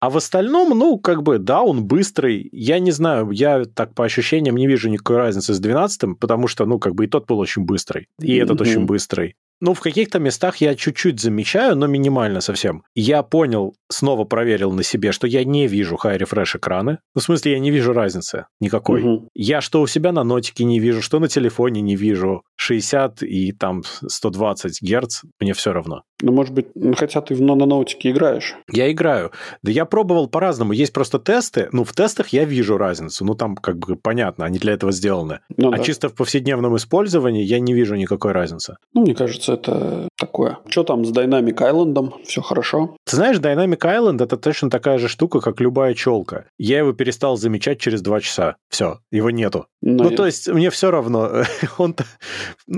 А в остальном, ну, как бы, да, он быстрый. Я не знаю, я так по ощущениям не вижу никакой разницы с 12 потому что, ну, как бы и тот был очень быстрый, и этот очень быстрый. Ну, в каких-то местах я чуть-чуть замечаю, но минимально совсем. Я понял, снова проверил на себе, что я не вижу high refresh экраны. Ну, в смысле, я не вижу разницы никакой. Угу. Я что у себя на нотике не вижу, что на телефоне не вижу. 60 и там 120 герц, мне все равно. Ну, может быть, ну, хотя ты на ноутике играешь. Я играю. Да я пробовал по-разному. Есть просто тесты. Ну, в тестах я вижу разницу. Ну, там как бы понятно, они для этого сделаны. Ну, а да. чисто в повседневном использовании я не вижу никакой разницы. Ну, мне кажется, это такое. Что там с Dynamic Island? Все хорошо? Ты знаешь, Dynamic Island это точно такая же штука, как любая челка. Я его перестал замечать через два часа. Все, его нету. Но ну, я... то есть, мне все равно. он,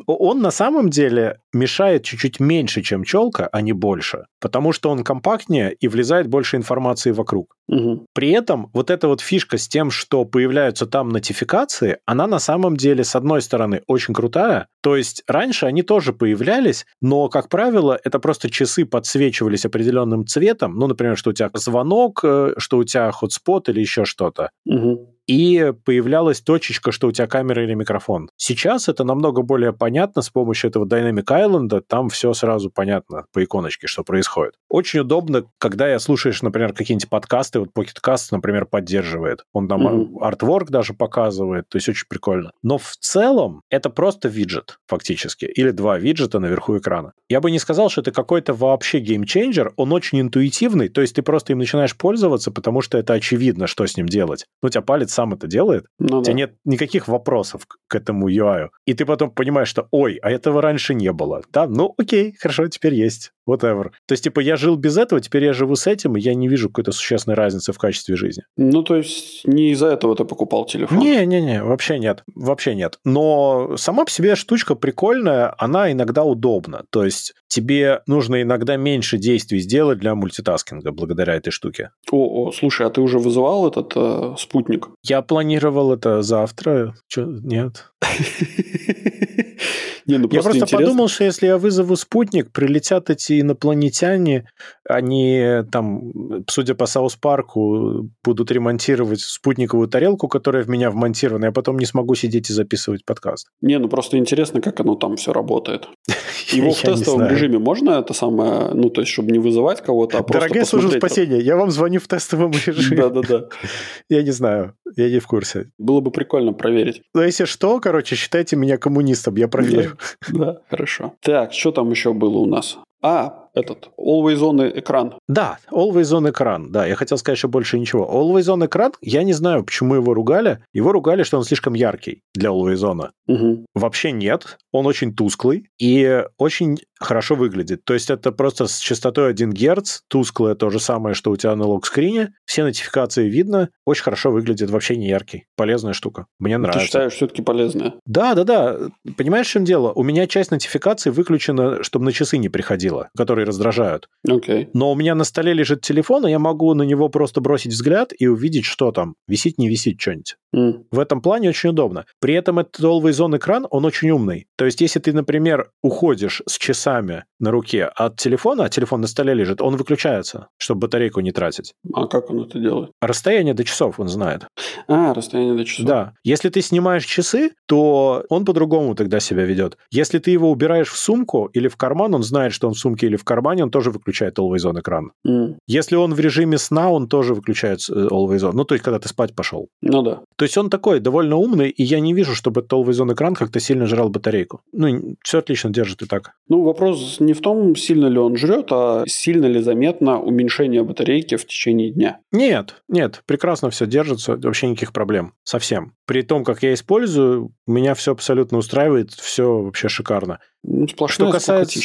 он на самом деле мешает чуть-чуть меньше, чем челка, а не больше. Потому что он компактнее и влезает больше информации вокруг. Угу. При этом вот эта вот фишка с тем, что появляются там нотификации, она на самом деле, с одной стороны, очень крутая. То есть раньше они тоже появлялись, но, как правило, это просто часы подсвечивались определенным цветом. Ну, например, что у тебя звонок, э, что у тебя хотспот или еще что-то. Угу и появлялась точечка, что у тебя камера или микрофон. Сейчас это намного более понятно с помощью этого Dynamic Island, там все сразу понятно по иконочке, что происходит. Очень удобно, когда слушаешь, например, какие-нибудь подкасты, вот Pocket Cast, например, поддерживает. Он там mm-hmm. artwork даже показывает, то есть очень прикольно. Но в целом это просто виджет фактически, или два виджета наверху экрана. Я бы не сказал, что это какой-то вообще game changer, он очень интуитивный, то есть ты просто им начинаешь пользоваться, потому что это очевидно, что с ним делать. Ну, у тебя палец сам это делает, ну, у тебя да. нет никаких вопросов к этому UI. И ты потом понимаешь, что, ой, а этого раньше не было. Да, ну окей, хорошо, теперь есть whatever. То есть, типа, я жил без этого, теперь я живу с этим, и я не вижу какой-то существенной разницы в качестве жизни. Ну, то есть, не из-за этого ты покупал телефон? Не-не-не, вообще нет, вообще нет. Но сама по себе штучка прикольная, она иногда удобна. То есть, тебе нужно иногда меньше действий сделать для мультитаскинга благодаря этой штуке. О, о слушай, а ты уже вызывал этот э, спутник? Я планировал это завтра. Че, нет? Не, ну, просто я просто интересно. подумал, что если я вызову спутник, прилетят эти инопланетяне, они там, судя по Саус Парку, будут ремонтировать спутниковую тарелку, которая в меня вмонтирована, я потом не смогу сидеть и записывать подкаст. Не, ну просто интересно, как оно там все работает. Его в тестовом режиме можно это самое, ну то есть, чтобы не вызывать кого-то, а просто Дорогая служба спасения, я вам звоню в тестовом режиме. Да-да-да. Я не знаю, я не в курсе. Было бы прикольно проверить. Ну, если что, короче, считайте меня коммунистом, я проверю. Да, хорошо. Так, что там еще было у нас? А, этот Always On экран. Да, Always On экран. Да, я хотел сказать, что больше ничего. Always On экран, я не знаю, почему его ругали. Его ругали, что он слишком яркий для Always On. Угу. Вообще нет. Он очень тусклый и очень хорошо выглядит. То есть это просто с частотой 1 Гц, тусклое то же самое, что у тебя на лог-скрине. Все нотификации видно, очень хорошо выглядит, вообще не яркий. Полезная штука. Мне нравится. Ты считаешь, все-таки полезная? Да, да, да. Понимаешь, в чем дело? У меня часть нотификаций выключена, чтобы на часы не приходило, которые раздражают. Окей. Okay. Но у меня на столе лежит телефон, и я могу на него просто бросить взгляд и увидеть, что там. Висит, не висит что-нибудь. Mm. В этом плане очень удобно. При этом этот Always On экран, он очень умный. То есть, если ты, например, уходишь с часами на руке от телефона, а телефон на столе лежит, он выключается, чтобы батарейку не тратить. А как он это делает? Расстояние до часов он знает. А, расстояние до часов. Да. Если ты снимаешь часы, то он по-другому тогда себя ведет. Если ты его убираешь в сумку или в карман, он знает, что он в сумке или в кармане, он тоже выключает Always On экран. Mm. Если он в режиме сна, он тоже выключает э, Always On. Ну, то есть, когда ты спать пошел. Ну да. То есть, он такой довольно умный, и я не вижу, чтобы On экран как-то сильно жрал батарейку. Ну, все отлично держит и так. Ну, вопрос не в том, сильно ли он жрет, а сильно ли заметно уменьшение батарейки в течение дня. Нет, нет, прекрасно все держится, вообще никаких проблем, совсем. При том, как я использую, меня все абсолютно устраивает, все вообще шикарно. Ну, что касается...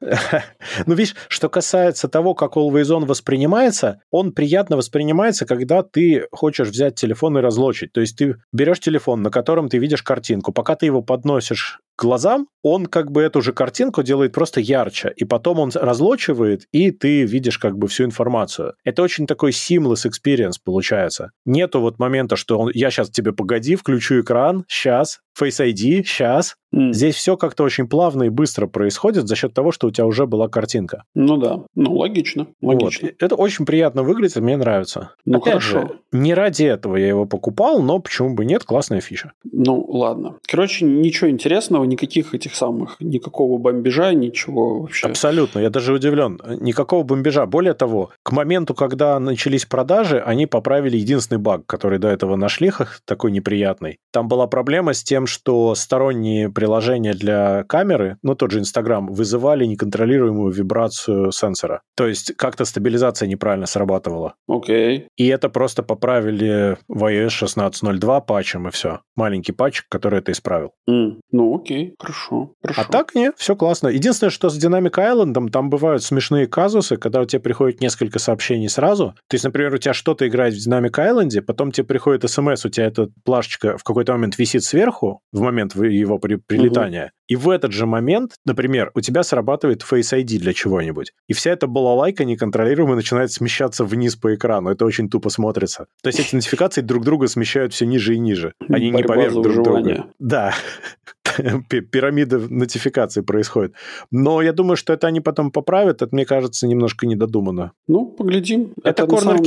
ну, видишь, что касается того, как Always On воспринимается, он приятно воспринимается, когда ты хочешь взять телефон и разлочить. То есть ты берешь телефон, на котором ты видишь картинку, пока ты его подносишь глазам, он как бы эту же картинку делает просто ярче, и потом он разлочивает, и ты видишь как бы всю информацию. Это очень такой seamless experience получается. Нету вот момента, что он, я сейчас тебе погоди, включу экран, сейчас, Face ID, сейчас. Mm. Здесь все как-то очень плавно и быстро происходит за счет того, что у тебя уже была картинка. Ну да, ну логично, логично. Вот. Это очень приятно выглядит, мне нравится. Ну Опять хорошо. Же, не ради этого я его покупал, но почему бы нет, классная фича. Ну ладно. Короче, ничего интересного, никаких этих самых, никакого бомбежа, ничего вообще. Абсолютно, я даже удивлен. Никакого бомбежа. Более того, к моменту, когда начались продажи, они поправили единственный баг, который до этого нашли, такой неприятный. Там была проблема с тем, что сторонние приложения для камеры, ну, тот же Инстаграм, вызывали неконтролируемую вибрацию сенсора. То есть как-то стабилизация неправильно срабатывала. Окей. Okay. И это просто поправили в iOS 16.02 патчем, и все. Маленький патчик, который это исправил. Mm. Ну, окей, хорошо, хорошо. А так нет, все классно. Единственное, что с Dynamic Island, там бывают смешные казусы, когда у тебя приходит несколько сообщений сразу. То есть, например, у тебя что-то играет в Dynamic Island, потом тебе приходит смс, у тебя эта плашечка в какой-то момент висит сверху, в момент его при, прилетания, угу. и в этот же момент, например, у тебя срабатывает Face ID для чего-нибудь, и вся эта балалайка неконтролируемо начинает смещаться вниз по экрану. Это очень тупо смотрится. То есть эти нотификации друг друга смещают все ниже и ниже. Они Борьба не поверх друг друга. Да. пирамида нотификаций происходит. Но я думаю, что это они потом поправят. Это, мне кажется, немножко недодумано. Ну, поглядим. Это, это corner case.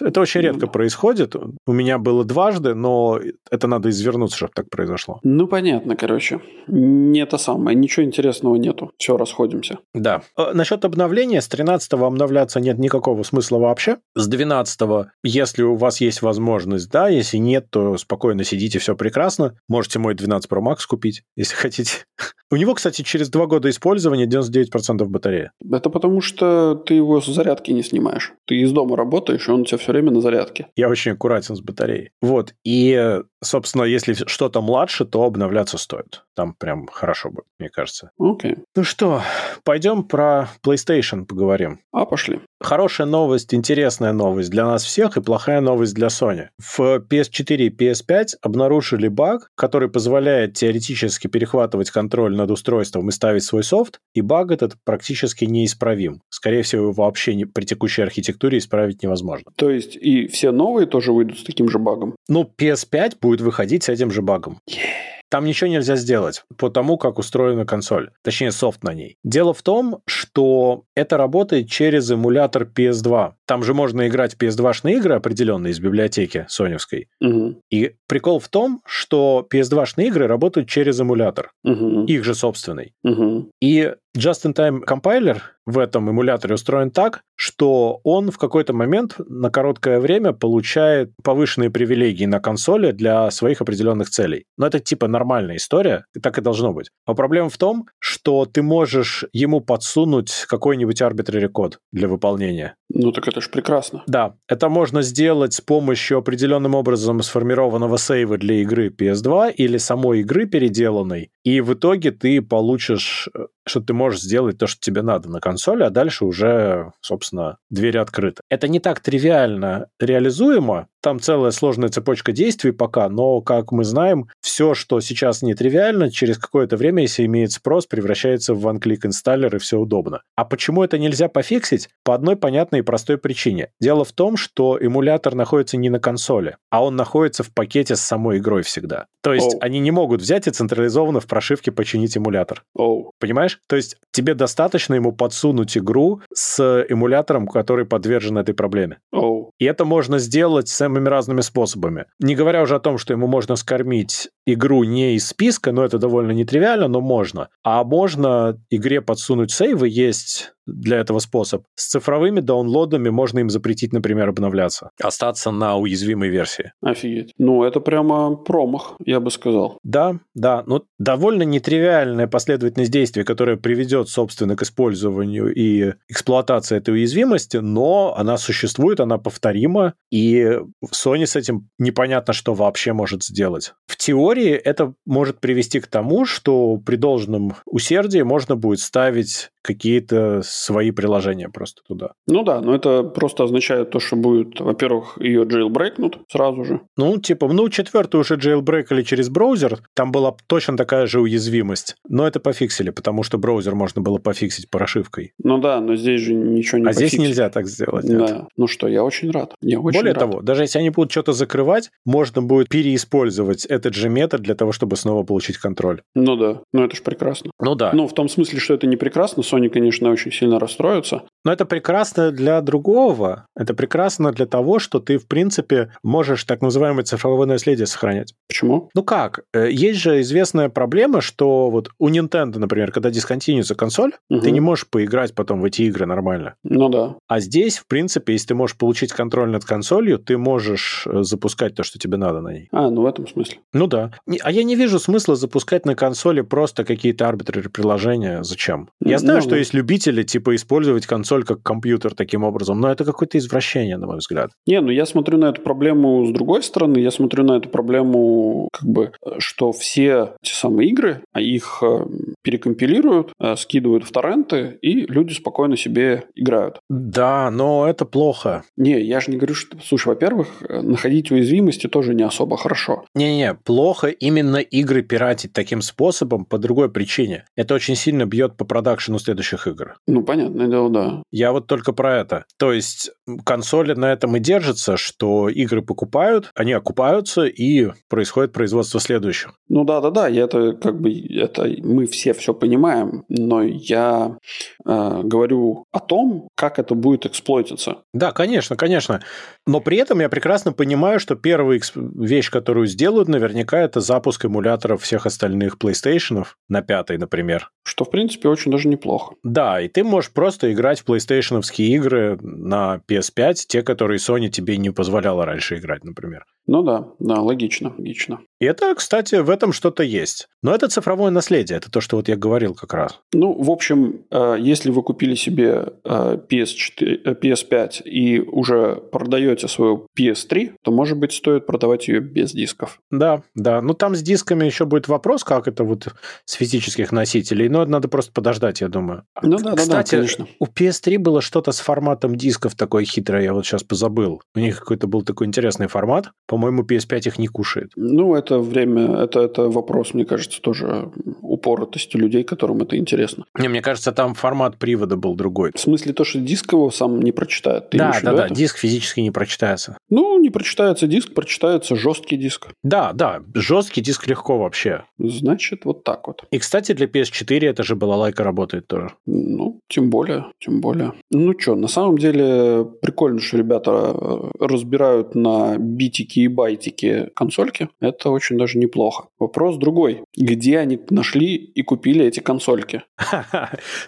Деле... Это очень редко происходит. У меня было дважды, но это надо извернуться, чтобы так произошло. Ну, понятно, короче. Не это самое. Ничего интересного нету. Все, расходимся. Да. Э, Насчет обновления. С 13 обновляться нет никакого смысла вообще. С 12 если у вас есть возможность, да. Если нет, то спокойно сидите, все прекрасно. Можете мой 12 Pro Max купить если хотите. У него, кстати, через два года использования 99% батареи. Это потому, что ты его с зарядки не снимаешь. Ты из дома работаешь, и он у тебя все время на зарядке. Я очень аккуратен с батареей. Вот. И, собственно, если что-то младше, то обновляться стоит. Там прям хорошо будет, мне кажется. Окей. Okay. Ну что, пойдем про PlayStation поговорим. А, пошли. Хорошая новость, интересная новость для нас всех и плохая новость для Sony. В PS4 и PS5 обнаружили баг, который позволяет теоретически перехватывать контроль над устройством и ставить свой софт, и баг этот практически неисправим. Скорее всего, его вообще не, при текущей архитектуре исправить невозможно. То есть и все новые тоже выйдут с таким же багом? Ну, PS5 будет выходить с этим же багом. Yeah. Там ничего нельзя сделать по тому, как устроена консоль. Точнее, софт на ней. Дело в том, что это работает через эмулятор PS2. Там же можно играть PS2-шные игры определенные из библиотеки соневской. Угу. И прикол в том, что PS2-шные игры работают через эмулятор. Угу. Их же собственный. Угу. И Just-in-time компайлер в этом эмуляторе устроен так, что он в какой-то момент на короткое время получает повышенные привилегии на консоли для своих определенных целей. Но это типа нормальная история, и так и должно быть. Но проблема в том, что ты можешь ему подсунуть какой-нибудь arbitrary код для выполнения. Ну так это же прекрасно. Да, это можно сделать с помощью определенным образом сформированного сейва для игры PS2 или самой игры переделанной, и в итоге ты получишь, э, что ты можешь сделать то, что тебе надо на консоли, а дальше уже, собственно, двери открыты. Это не так тривиально реализуемо, там целая сложная цепочка действий пока, но, как мы знаем, все, что сейчас нетривиально, через какое-то время, если имеет спрос, превращается в one-click инсталлер, и все удобно. А почему это нельзя пофиксить? По одной понятной и простой причине. Дело в том, что эмулятор находится не на консоли, а он находится в пакете с самой игрой всегда. То есть Оу. они не могут взять и централизованно в прошивке починить эмулятор. Оу. Понимаешь? То есть тебе достаточно ему подсунуть игру с эмулятором, который подвержен этой проблеме. Оу. И это можно сделать самыми разными способами. Не говоря уже о том, что ему можно скормить игру не из списка, но это довольно нетривиально, но можно. А можно игре подсунуть сейвы, есть для этого способ. С цифровыми даунлодами можно им запретить, например, обновляться. Остаться на уязвимой версии. Офигеть. Ну, это прямо промах, я бы сказал. Да, да, но довольно нетривиальная последовательность действий, которая приведет, собственно, к использованию и эксплуатации этой уязвимости, но она существует, она повторима, и Sony с этим непонятно, что вообще может сделать. В теории это может привести к тому, что при должном усердии можно будет ставить какие-то свои приложения просто туда. Ну да, но это просто означает то, что будет, во-первых, ее jailbreakнут сразу же. Ну, типа, ну, четвертый уже jailbreakали через браузер, там была точно такая же уязвимость, но это пофиксили, потому что браузер можно было пофиксить прошивкой. Ну да, но здесь же ничего не а здесь пофиксить. нельзя так сделать. нет. Да. Ну что, я очень рад. Я очень Более рад. того, даже если они будут что-то закрывать, можно будет переиспользовать этот же метод для того, чтобы снова получить контроль. Ну да, ну это же прекрасно. Ну да. Ну, в том смысле, что это не прекрасно, Sony, конечно, очень сильно расстроится. Но это прекрасно для другого. Это прекрасно для того, что ты, в принципе, можешь так называемое цифровое наследие сохранять. Почему? Ну как? Э, Есть же известная проблема, что вот у Nintendo, например, когда дисконтинуется консоль, Мгм. ты не можешь поиграть потом в эти игры нормально. Ну да. А здесь, в принципе, если ты можешь получить контроль над консолью, ты можешь э, запускать то, что тебе надо на ней. А, ну в этом смысле. Ну да. А я не вижу смысла запускать на консоли просто какие-то arbitrary приложения. Зачем? Я знаю, Ну, что ну. есть любители, типа, использовать консоль как компьютер таким образом, но это какое-то извращение, на мой взгляд. Не, ну я смотрю на эту проблему с другой стороны. Я смотрю на эту проблему, как бы, что все те самые игры, а их э, перекомпилируют, э, скидывают в торренты, и люди спокойно себе играют. Да, но это плохо. Не, я же не говорю, что... Слушай, во-первых, э, находить уязвимости тоже не особо хорошо. Не-не, плохо именно игры пиратить таким способом по другой причине. Это очень сильно бьет по продакшену следующих игр. Ну, понятное дело, да. Я вот только про это. То есть консоли на этом и держатся, что игры покупают, они окупаются, и происходит производство следующих. Ну да, да, да, я это как бы это мы все все понимаем, но я э, говорю о том, как это будет эксплойтиться. Да, конечно, конечно. Но при этом я прекрасно понимаю, что первая вещь, которую сделают, наверняка, это запуск эмуляторов всех остальных PlayStation на пятой, например. Что, в принципе, очень даже неплохо. Да, и ты можешь просто играть в PlayStation игры на PS5, те, которые Sony тебе не позволяла раньше играть, например. Ну да, да, логично, логично. И это, кстати, в этом что-то есть. Но это цифровое наследие, это то, что вот я говорил как раз. Ну, в общем, э, если вы купили себе э, PS4, э, PS5 и уже продаете свою PS3, то, может быть, стоит продавать ее без дисков. Да, да. Ну, там с дисками еще будет вопрос, как это вот с физических носителей, но это надо просто подождать, я думаю. Ну да, да, да, Кстати, конечно. у PS3 было что-то с форматом дисков такое хитрое, я вот сейчас позабыл. У них какой-то был такой интересный формат. По-моему, PS5 их не кушает. Ну, это время, это, это вопрос, мне кажется, тоже упоротости людей, которым это интересно. Не, мне кажется, там формат привода был другой. В смысле то, что диск его сам не прочитает. Ты да, да, да, это? диск физически не прочитается. Ну, не прочитается диск, прочитается жесткий диск. Да, да, жесткий диск легко вообще. Значит, вот так вот. И, кстати, для PS4 это же балалайка работает тоже. Ну, тем более, тем более. Ну что, на самом деле прикольно, что ребята э, разбирают на битики и байтики консольки. Это очень даже неплохо. Вопрос другой. Где они нашли и купили эти консольки?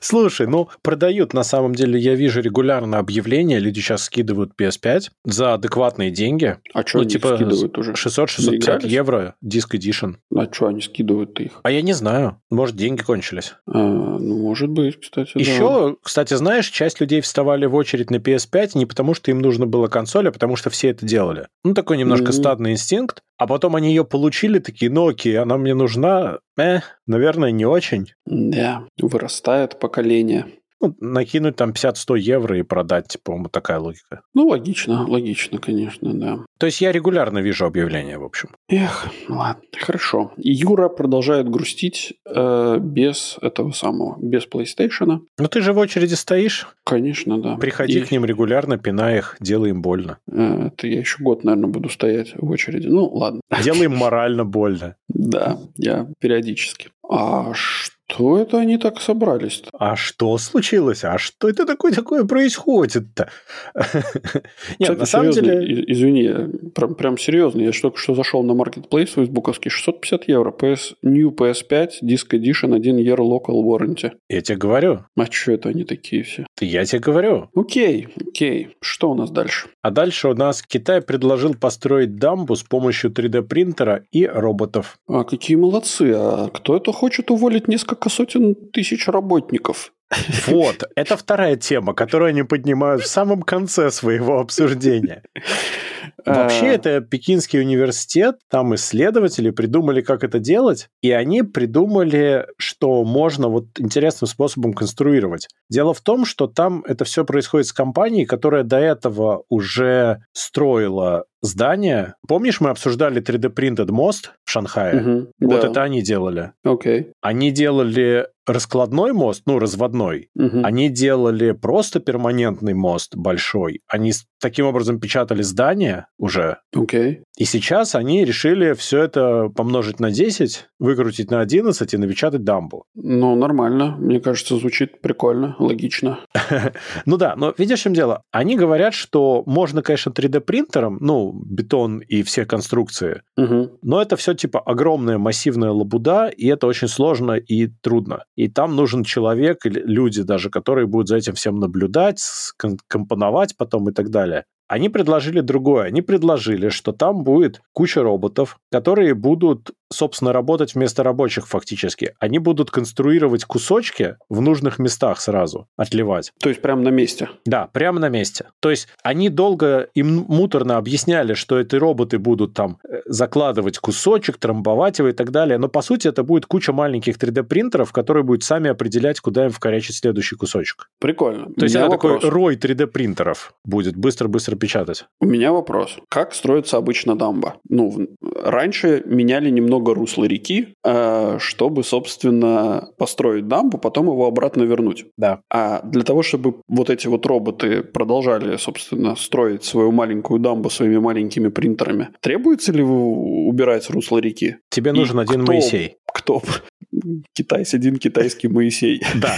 Слушай, ну, продают на самом деле, я вижу регулярно объявления, люди сейчас скидывают PS5 за адекватные деньги. А что ну, они типа скидывают уже? 600-650 Наигрались? евро, диск Edition. А что они скидывают их? А я не знаю, может, деньги кончились. А, ну, может быть, кстати, да. Еще, кстати, знаешь, часть людей вставали в очередь на PS5 не потому, что им нужно было консоль, а потому что все это делали. Ну, такой немножко Мгм. стадный инстинкт. А потом они ее получили, такие, ну окей, она мне нужна. Э, наверное, не очень. Да, вырастает поколение. Ну, накинуть там 50-100 евро и продать, типа, по-моему, такая логика. Ну, логично, логично, конечно, да. То есть я регулярно вижу объявления, в общем. Эх, ладно, хорошо. И Юра продолжает грустить э, без этого самого, без PlayStation. Ну ты же в очереди стоишь, Конечно, да. приходи И, к ним регулярно, пинай их, делай им больно. э, это я еще год, наверное, буду стоять в очереди. Ну, ладно. Делай им морально больно. Да, я периодически. А что это они так собрались -то? А что случилось? А что это такое такое происходит-то? Нет, на самом деле... извини, прям, прям серьезно. Я только что зашел на Marketplace фейсбуковский, 650 евро. PS, New PS5, Disc Edition, 1 year local warranty. Я тебе говорю. А что это они такие все? Я тебе говорю. Окей, окей. Что у нас дальше? А дальше у нас Китай предложил построить дамбу с помощью 3D-принтера и роботов. А какие молодцы. А кто это хочет уволить несколько сотен тысяч работников? Вот, это вторая тема, которую они поднимают в самом конце своего обсуждения. Вообще, А, это Пекинский университет, там исследователи придумали, как это делать, и они придумали, что можно вот интересным способом конструировать. Дело в том, что там это все происходит с компанией, которая до этого уже строила здание. Помнишь, мы обсуждали 3D-принтед мост в Шанхае? мгм, Вот да, это они делали. Окей. Они делали раскладной мост, ну, разводной. Мгм. Они делали просто перманентный мост большой. Они таким образом печатали здание уже. Окей. И сейчас они решили все это помножить на 10, выкрутить на 11 и напечатать дамбу. Ну, нормально. Мне кажется, звучит прикольно, логично. Ну да, но видишь, в чем дело? Они говорят, что можно, конечно, 3D-принтером, ну, бетон и все конструкции, но это все типа огромная массивная лабуда, и это очень сложно и трудно. И там нужен человек или люди даже, которые будут за этим всем наблюдать, компоновать потом и так далее. Они предложили другое. Они предложили, что там будет куча роботов, которые будут, собственно, работать вместо рабочих фактически. Они будут конструировать кусочки в нужных местах сразу, отливать. То есть прямо на месте. Да, прямо на месте. То есть они долго и муторно объясняли, что эти роботы будут там э, закладывать кусочек, трамбовать его и так далее. Но по сути это будет куча маленьких 3D-принтеров, которые будут сами определять, куда им вкорячить следующий кусочек. Прикольно. То есть это вопрос. такой рой 3D-принтеров будет быстро-быстро печатать. У меня вопрос. Как строится обычно дамба? Ну, раньше меняли немного русло реки, э, чтобы, собственно, построить дамбу, потом его обратно вернуть. Да. А для того, чтобы вот эти вот роботы продолжали, собственно, строить свою маленькую дамбу своими маленькими принтерами, требуется ли убирать русло реки? Тебе И нужен один кто- Моисей. Кто? Китайс один китайский Моисей. Да.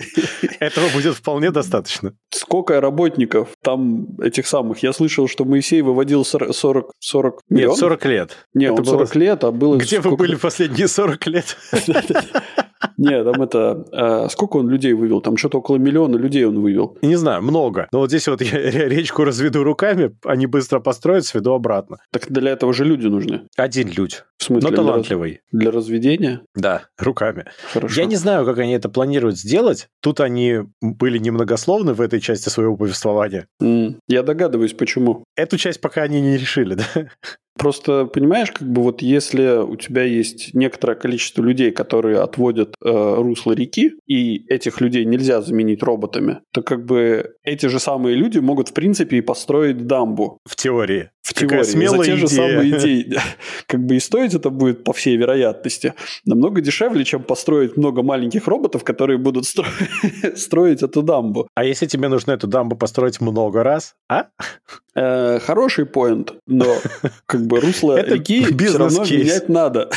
Этого будет вполне достаточно. Сколько работников там этих самых? Я слышал, что Моисей выводил сор- 40, 40 Нет, миллионов. 40 лет. Не, Это он было- 40 лет, а было... Где вы сколько- были последние 40 лет? Не, там это... а, сколько он людей вывел? Там что-то около миллиона людей он вывел. Не знаю, много. Но вот здесь вот я речку разведу руками, они быстро построят, сведу обратно. Так для этого же люди нужны. Один людь, В смысле, но талантливый. Для разведения? Да, руками. Хорошо. Я не знаю, как они это планируют сделать. Тут они были немногословны в этой части своего повествования. Я догадываюсь, почему. Эту часть пока они не решили, да? Просто, понимаешь, как бы вот если у тебя есть некоторое количество людей, которые отводят э, русло реки, и этих людей нельзя заменить роботами, то как бы эти же самые люди могут, в принципе, и построить дамбу. В теории. В теории. Смелая за те идея. же самые идеи. Как бы и стоить это будет, по всей вероятности, намного дешевле, чем построить много маленьких роботов, которые будут стро... строить эту дамбу. А если тебе нужно эту дамбу построить много раз, а? Э, хороший поинт, но как бы русло реки все равно менять надо.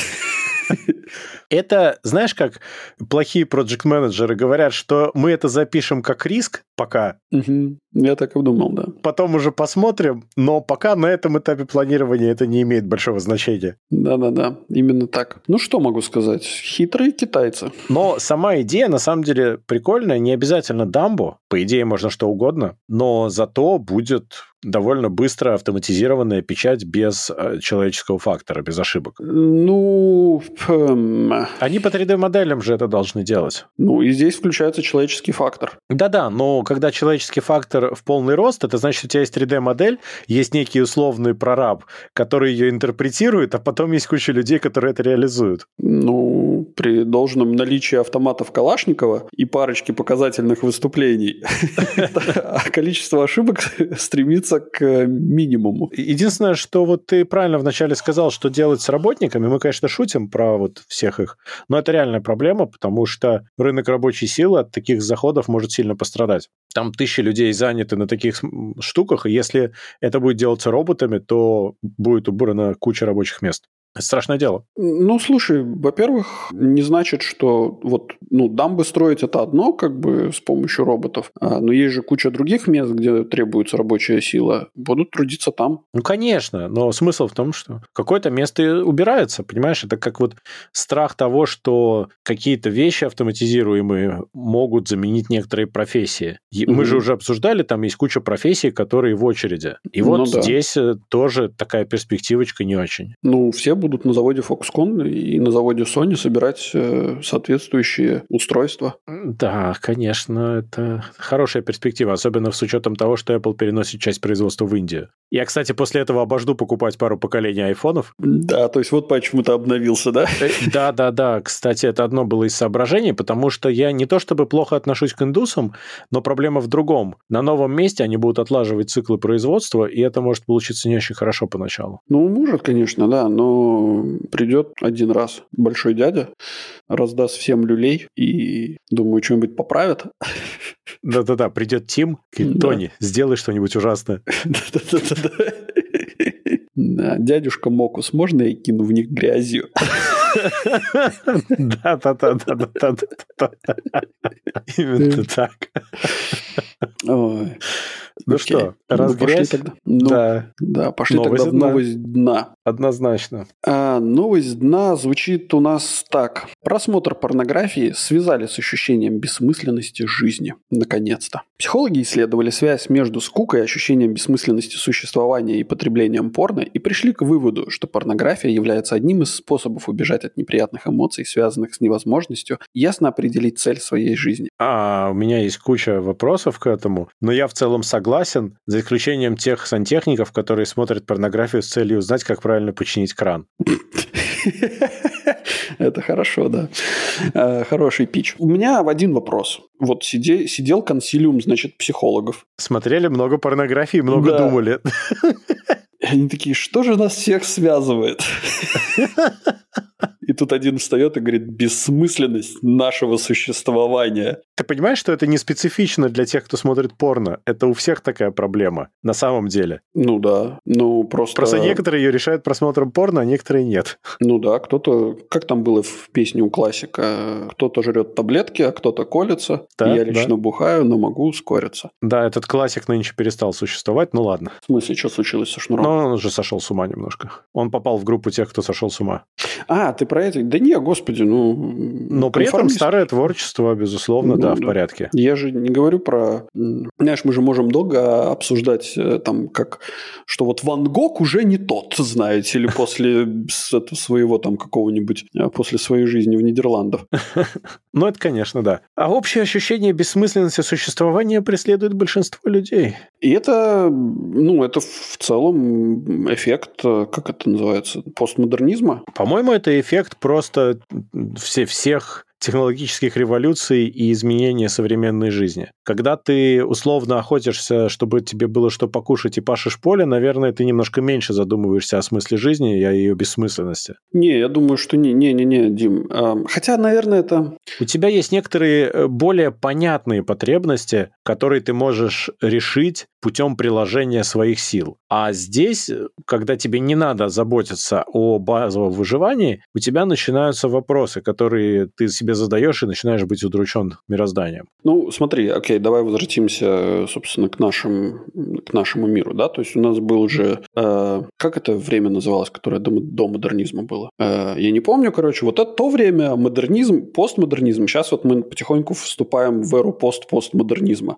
Это, знаешь, как плохие проект-менеджеры говорят, что мы это запишем как риск пока. Угу. Я так и думал, да. Потом уже посмотрим, но пока на этом этапе планирования это не имеет большого значения. Да-да-да, именно так. Ну, что могу сказать? Хитрые китайцы. Но сама идея, на самом деле, прикольная. Не обязательно дамбу. По идее, можно что угодно. Но зато будет довольно быстро автоматизированная печать без э, человеческого фактора, без ошибок. Ну, эм... они по 3D-моделям же это должны делать. Ну, и здесь включается человеческий фактор. Да-да, но когда человеческий фактор в полный рост, это значит, у тебя есть 3D-модель, есть некий условный прораб, который ее интерпретирует, а потом есть куча людей, которые это реализуют. Ну, при должном наличии автоматов Калашникова и парочки показательных выступлений, а количество ошибок стремится к минимуму. Единственное, что вот ты правильно вначале сказал, что делать с работниками, мы, конечно, шутим про вот всех их, но это реальная проблема, потому что рынок рабочей силы от таких заходов может сильно пострадать. Там тысячи людей заняты на таких штуках, и если это будет делаться роботами, то будет убрана куча рабочих мест. Это страшное дело. Ну, слушай, во-первых, не значит, что вот, ну, дамбы строить это одно, как бы с помощью роботов, а, но есть же куча других мест, где требуется рабочая сила, будут трудиться там. Ну, конечно, но смысл в том, что какое-то место убирается, понимаешь, это как вот страх того, что какие-то вещи автоматизируемые могут заменить некоторые профессии. Угу. Мы же уже обсуждали, там есть куча профессий, которые в очереди. И вот ну, да. здесь э, тоже такая перспективочка не очень. Ну, все будут на заводе Foxconn и на заводе Sony собирать э, соответствующие устройства. Да, конечно, это хорошая перспектива, особенно с учетом того, что Apple переносит часть производства в Индию. Я, кстати, после этого обожду покупать пару поколений айфонов. Да, то есть вот почему ты обновился, да? Э, да, да, да. Кстати, это одно было из соображений, потому что я не то чтобы плохо отношусь к индусам, но проблема в другом. На новом месте они будут отлаживать циклы производства, и это может получиться не очень хорошо поначалу. Ну, может, конечно, да, но придет один раз большой дядя, раздаст всем люлей и, думаю, что-нибудь поправит. Да-да-да, придет Тим, говорит, Тони, сделай что-нибудь ужасное. Да-да-да. Да, дядюшка Мокус, можно я кину в них грязью? Да-да-да-да-да. Именно так. Ой. Ну что, ну, тогда. Ну, да. да, пошли тогда в новость дна. Однозначно. А, новость дна звучит у нас так. Просмотр порнографии связали с ощущением бессмысленности жизни. Наконец-то. Психологи исследовали связь между скукой, и ощущением бессмысленности существования и потреблением порно и пришли к выводу, что порнография является одним из способов убежать от неприятных эмоций, связанных с невозможностью ясно определить цель своей жизни. А, у меня есть куча вопросов к этому, но я в целом согласен за исключением тех сантехников, которые смотрят порнографию с целью узнать, как правильно починить кран. Это хорошо, да. Э, хороший пич. У меня один вопрос. Вот сиде, сидел консилиум, значит, психологов. Смотрели много порнографии, много да. думали. Они такие, что же нас всех связывает? И тут один встает и говорит, бессмысленность нашего существования. Ты понимаешь, что это не специфично для тех, кто смотрит порно? Это у всех такая проблема, на самом деле. Ну да, ну просто... Просто некоторые ее решают просмотром порно, а некоторые нет. Ну да, кто-то, как там было в песне у классика, кто-то жрет таблетки, а кто-то колется. Да, Я лично да. бухаю, но могу ускориться. Да, этот классик нынче перестал существовать, ну ладно. В смысле, что случилось со Шнуром? Ну, он уже сошел с ума немножко. Он попал в группу тех, кто сошел с ума. А, ты про это? Да не, господи, ну... Но при этом старое творчество, безусловно, ну, да, в порядке. Я же не говорю про... Знаешь, мы же можем долго обсуждать э, там, как... Что вот Ван Гог уже не тот, знаете, или после своего там какого-нибудь... Э, после своей жизни в Нидерландах. Ну, это, конечно, да. А общее ощущение бессмысленности существования преследует большинство людей. И это, ну, это в целом эффект, как это называется, постмодернизма. По-моему, это эффект просто все, всех технологических революций и изменения современной жизни. Когда ты условно охотишься, чтобы тебе было что покушать и пашешь поле, наверное, ты немножко меньше задумываешься о смысле жизни и о ее бессмысленности. Не, я думаю, что не, не, не, не, Дим. Хотя, наверное, это... У тебя есть некоторые э, более понятные потребности, которые ты можешь решить путем приложения своих сил. А здесь, когда тебе не надо заботиться о базовом выживании, у тебя начинаются вопросы, которые ты себе задаешь и начинаешь быть удручен мирозданием. Ну, смотри, окей, давай возвратимся, собственно, к, нашим, к нашему миру, да, то есть у нас был же, э, как это время называлось, которое до, до модернизма было? Э, я не помню, короче, вот это то время, модернизм, постмодернизм, сейчас вот мы потихоньку вступаем в эру пост-постмодернизма.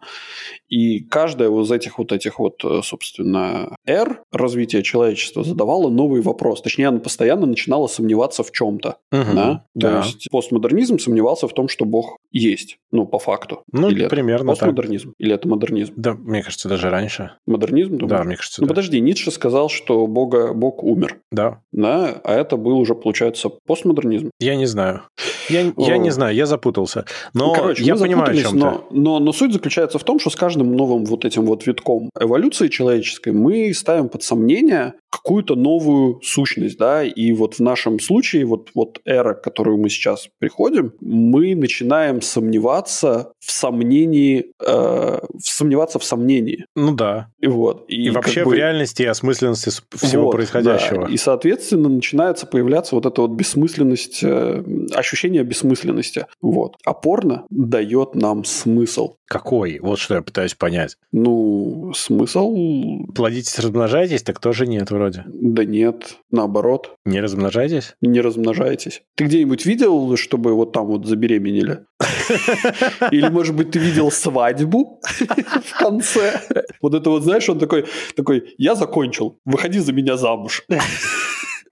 И каждая из этих вот этих вот, э, собственно, эр развития человечества задавала новый вопрос. Точнее, она постоянно начинала сомневаться в чем-то. Угу, да? да. То есть постмодернизм сомневался в том, что Бог есть. Ну, по факту. Ну, Или примерно это постмодернизм? Так. Или это модернизм? Да, мне кажется, даже раньше. Модернизм? Думаешь? Да, мне кажется, Ну, да. подожди, Ницше сказал, что Бога, Бог умер. Да. Да, а это был уже, получается, постмодернизм. Я не знаю. Я, я не знаю, я запутался. Но Короче, я понимаю, о чем но, но, но суть заключается в том, что с каждым новым вот этим вот витком эволюции человеческой мы ставим под сомнение какую-то новую сущность, да, и вот в нашем случае, вот, вот эра, к которой мы сейчас приходим, мы начинаем сомневаться в сомнении, э, сомневаться в сомнении. Ну да. И вот. И, и вообще бы, в реальности и осмысленности всего вот, происходящего. Да. И, соответственно, начинается появляться вот эта вот бессмысленность, э, ощущение бессмысленности. Вот. А порно дает нам смысл. Какой? Вот что я пытаюсь понять. Ну, смысл... Плодитесь, размножайтесь, так тоже нет вроде. Да нет, наоборот. Не размножайтесь? Не размножайтесь. Ты где-нибудь видел, чтобы вот там вот забеременели? Или, может быть, ты видел свадьбу в конце? Вот это вот, знаешь, он такой, такой, я закончил, выходи за меня замуж.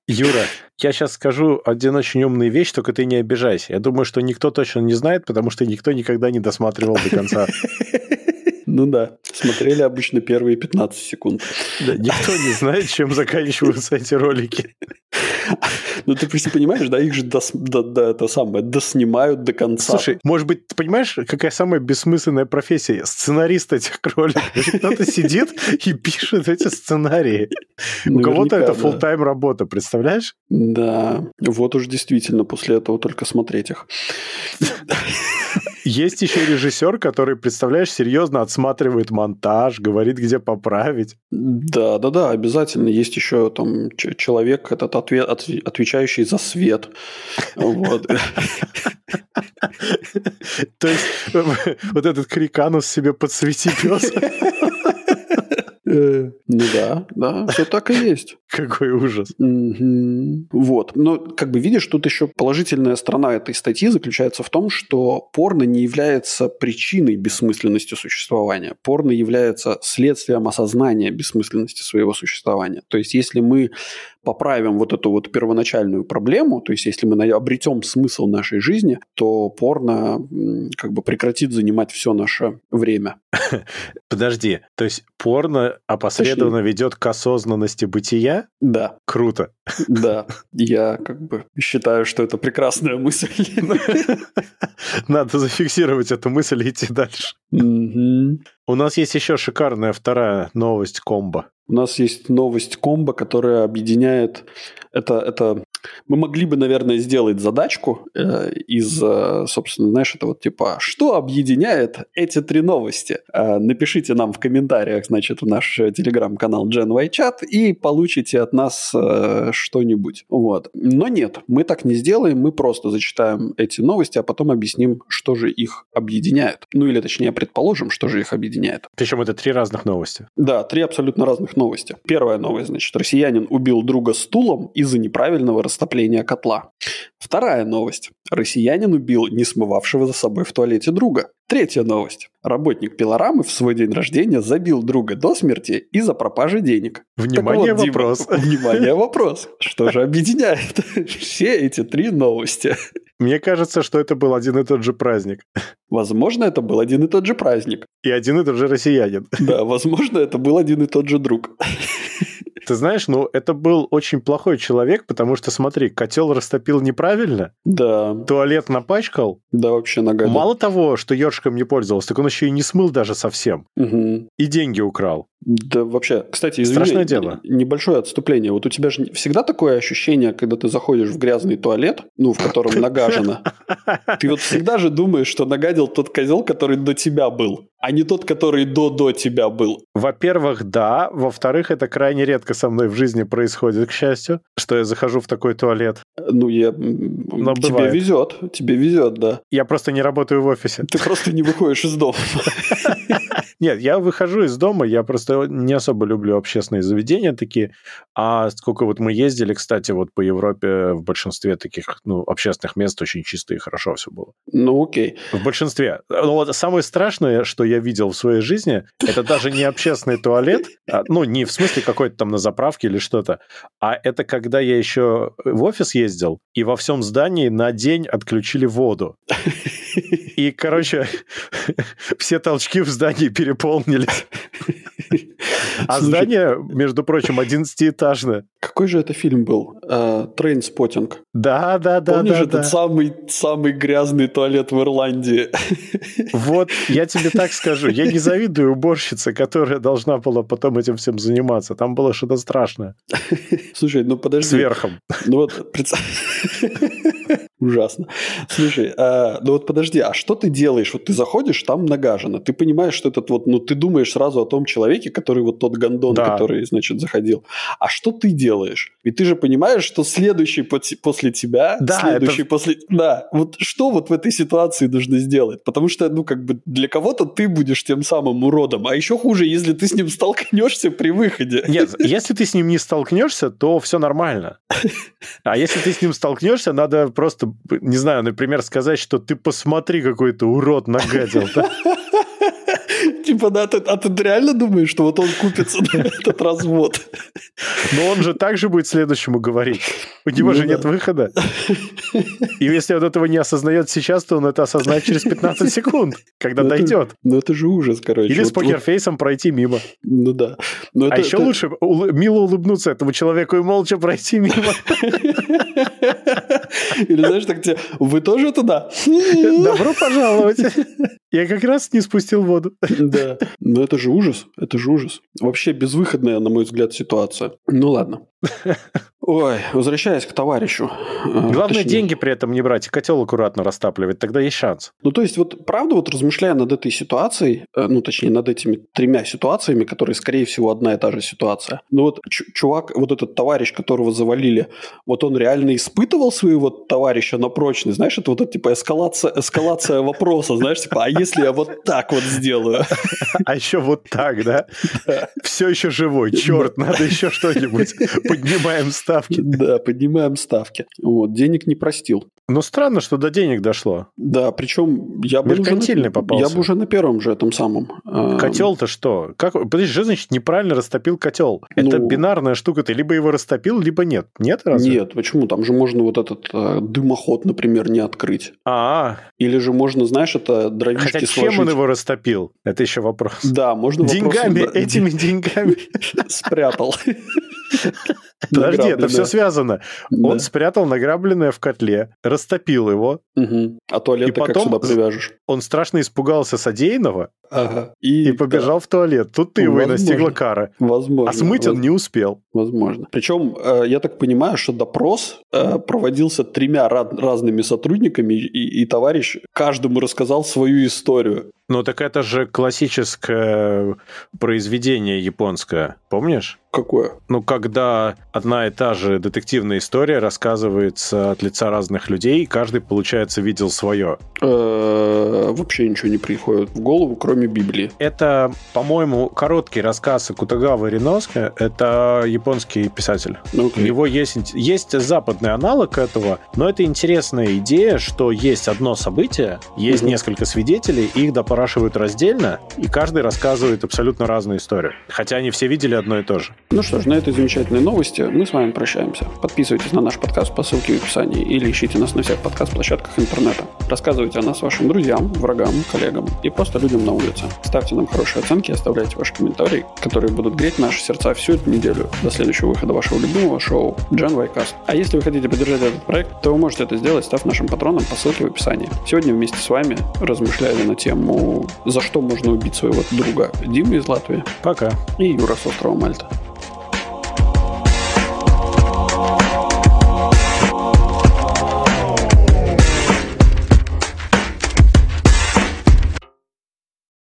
Юра, я сейчас скажу один очень умный вещь, только ты не обижайся. Я думаю, что никто точно не знает, потому что никто никогда не досматривал до конца. Ну да, смотрели обычно первые 15 секунд. Да, никто не знает, чем заканчиваются эти ролики. Ну, ты просто понимаешь, да, их же до, до, до, это самое, доснимают до конца. Слушай, может быть, ты понимаешь, какая самая бессмысленная профессия? Сценарист этих роликов. Кто-то сидит и пишет эти сценарии. У кого-то это full-time работа, представляешь? Да, вот уж действительно после этого только смотреть их. Есть еще режиссер, который, представляешь, серьезно отсматривает монтаж, говорит, где поправить. Да, да, да, обязательно. Есть еще там человек, этот ответ, отвечающий за свет. Вот. То есть вот этот криканус себе подсвети пес. Ну да, да, все так и есть. Какой ужас. Вот. Но, как бы видишь, тут еще положительная сторона этой статьи заключается в том, что порно не является причиной бессмысленности существования. Порно является следствием осознания бессмысленности своего существования. То есть, если мы поправим вот эту вот первоначальную проблему, то есть если мы обретем смысл нашей жизни, то порно как бы прекратит занимать все наше время. Подожди, то есть порно опосредованно Точнее. ведет к осознанности бытия? Да. Круто. Да, я как бы считаю, что это прекрасная мысль. Надо зафиксировать эту мысль и идти дальше. У нас есть еще шикарная вторая новость комбо. У нас есть новость комбо, которая объединяет... Это, это мы могли бы, наверное, сделать задачку э, из, э, собственно, знаешь, это вот типа, что объединяет эти три новости? Э, напишите нам в комментариях, значит, в наш телеграм-канал Gen y Chat и получите от нас э, что-нибудь. Вот. Но нет, мы так не сделаем, мы просто зачитаем эти новости, а потом объясним, что же их объединяет. Ну или точнее предположим, что же их объединяет. Причем это три разных новости. Да, три абсолютно разных новости. Первая новость, значит, россиянин убил друга стулом из-за неправильного растопления котла. Вторая новость. Россиянин убил не смывавшего за собой в туалете друга. Третья новость. Работник пилорамы в свой день рождения забил друга до смерти из-за пропажи денег. Внимание, вот, вопрос. Дима, внимание, вопрос. Что же объединяет все эти три новости? Мне кажется, что это был один и тот же праздник. Возможно, это был один и тот же праздник. И один и тот же россиянин. Да, возможно, это был один и тот же друг. Ты знаешь, ну, это был очень плохой человек, потому что, смотри, котел растопил неправильно. Да. Туалет напачкал. Да, вообще нагадил. Мало того, что ёршиком не пользовался, так он еще и не смыл даже совсем. Угу. И деньги украл. Да, вообще, кстати, извини, Страшное дело. небольшое отступление. Вот у тебя же всегда такое ощущение, когда ты заходишь в грязный туалет, ну, в котором нагажено. Ты вот всегда же думаешь, что нагадил тот козел, который до тебя был, а не тот, который до-до тебя был. Во-первых, да. Во-вторых, это крайне редко со мной в жизни происходит, к счастью, что я захожу в такой туалет. Ну, я... тебе бывает. везет, тебе везет, да. Я просто не работаю в офисе. Ты просто не выходишь из дома. Нет, я выхожу из дома, я просто не особо люблю общественные заведения такие. А сколько вот мы ездили, кстати, вот по Европе в большинстве таких, ну, общественных мест очень чисто и хорошо все было. Ну, окей. В большинстве. Но вот самое страшное, что я видел в своей жизни, это даже не общественный туалет, а, ну, не в смысле какой-то там на заправке или что-то, а это когда я еще в офис ездил, и во всем здании на день отключили воду. И, короче, все толчки в здании переполнились. А здание, между прочим, 11-этажное. Какой же это фильм был? Трейнспотинг. Да, да, да, Помнишь да, этот да. самый, самый грязный туалет в Ирландии? Вот, я тебе так скажу, я не завидую уборщице, которая должна была потом этим всем заниматься. Там было что-то страшное. Слушай, ну подожди. Сверхом. Ну вот, представь... Ужасно. Слушай, а, ну вот подожди, а что ты делаешь? Вот ты заходишь, там нагажено. Ты понимаешь, что этот вот, ну ты думаешь сразу о том человеке, который вот тот гондон, Да. который, значит, заходил. А что ты делаешь? Ведь ты же понимаешь, что следующий после тебя, Да, следующий это- после... Да, вот что вот в этой ситуации нужно сделать? Потому что, ну как бы для кого-то ты будешь тем самым уродом, а еще хуже, если ты с ним столкнешься при выходе. Нет, если ты с ним не столкнешься, то все нормально. А если ты с ним столкнешься, надо просто, не знаю, например, сказать, что ты посмотри, какой ты урод нагадил. Типа, да, ты- а ты реально думаешь, что вот он купится на этот развод? Но он же также будет следующему говорить. У него Ну же да. нет выхода. И если он этого не осознает сейчас, то он это осознает через 15 секунд, когда Ну, это- дойдет. Ну, это же ужас, короче. Или с Вот- вот- покерфейсом пройти мимо. Ну да. Но А это- еще это- лучше мило улыбнуться этому человеку и молча пройти мимо. Или знаешь, так тебе, вы тоже туда? Добро пожаловать. Я как раз не спустил воду. Да. Но это же ужас. Это же ужас. Вообще безвыходная, на мой взгляд, ситуация. Ну ладно. Ой, возвращаясь к товарищу. э, Главное, точнее, деньги при этом не брать, и котел аккуратно растапливать, тогда есть шанс. Ну, то есть, вот правда, вот размышляя над этой ситуацией, э, ну, точнее, над этими тремя ситуациями, которые, скорее всего, одна и та же ситуация. Ну, вот чу- чувак, вот этот товарищ, которого завалили, вот он реально испытывал своего товарища на прочность. Знаешь, это вот это, типа, эскалация, эскалация вопроса, знаешь, типа, а если я вот так вот сделаю? А еще вот так, да? Все еще живой. Черт, надо еще что-нибудь. Поднимаем ставки. Да, поднимаем ставки. Вот, денег не простил. Ну, странно, что до денег дошло. Да, причем я бы уже Меркантильный на, попался. я бы уже на первом же этом самом. э, Котел-то что? Как... Подожди, что значит неправильно растопил котел? Это Ну- бинарная штука. Ты либо его растопил, либо нет. Нет разве? Нет, почему? Там же можно вот этот э, дымоход, например, не открыть. А, Или же можно, знаешь, это дровишки хотя чем сложить. он его растопил? Это еще вопрос. Да, можно Деньгами, да, этими деньгами. спрятал. Подожди, это все связано. Да. Он спрятал награбленное в котле, растопил его. Мгм. А туалет И ты как потом сюда привяжешь? Он страшно испугался содеянного Ага. и побежал в туалет. Тут ты его и Возможно. настигла кара. да, возможно. А смыть он воз- не успел. Возможно. Причем, э, я так понимаю, что допрос э, проводился тремя ра- разными сотрудниками, и, и товарищ каждому рассказал свою историю. Ну так это же классическое произведение японское, помнишь? Какое? Ну, когда одна и та же детективная история рассказывается от лица разных людей, и каждый, получается, видел свое. Э, Вообще ничего не приходит в голову, кроме Библии. Это, по-моему, короткий рассказ Кутагавы Риноски. Это японский писатель. Ну, У него есть, есть западный аналог этого, но это интересная идея, что есть одно событие, есть Мгм. несколько свидетелей, их доп- запорашивают раздельно, и каждый рассказывает абсолютно разную историю. Хотя они все видели одно и то же. Ну что ж, на этой замечательной новости мы с вами прощаемся. Подписывайтесь на наш подкаст по ссылке в описании или ищите нас на всех подкаст-площадках интернета. Рассказывайте о нас вашим друзьям, врагам, коллегам и просто людям на улице. Ставьте нам хорошие оценки, оставляйте ваши комментарии, которые будут греть наши сердца всю эту неделю до следующего выхода вашего любимого шоу Джан Вайкаст. А если вы хотите поддержать этот проект, то вы можете это сделать, став нашим патроном по ссылке в описании. Сегодня вместе с вами размышляли на тему, за что можно убить своего друга Димы из Латвии. Пока. И Юра с острова Мальта.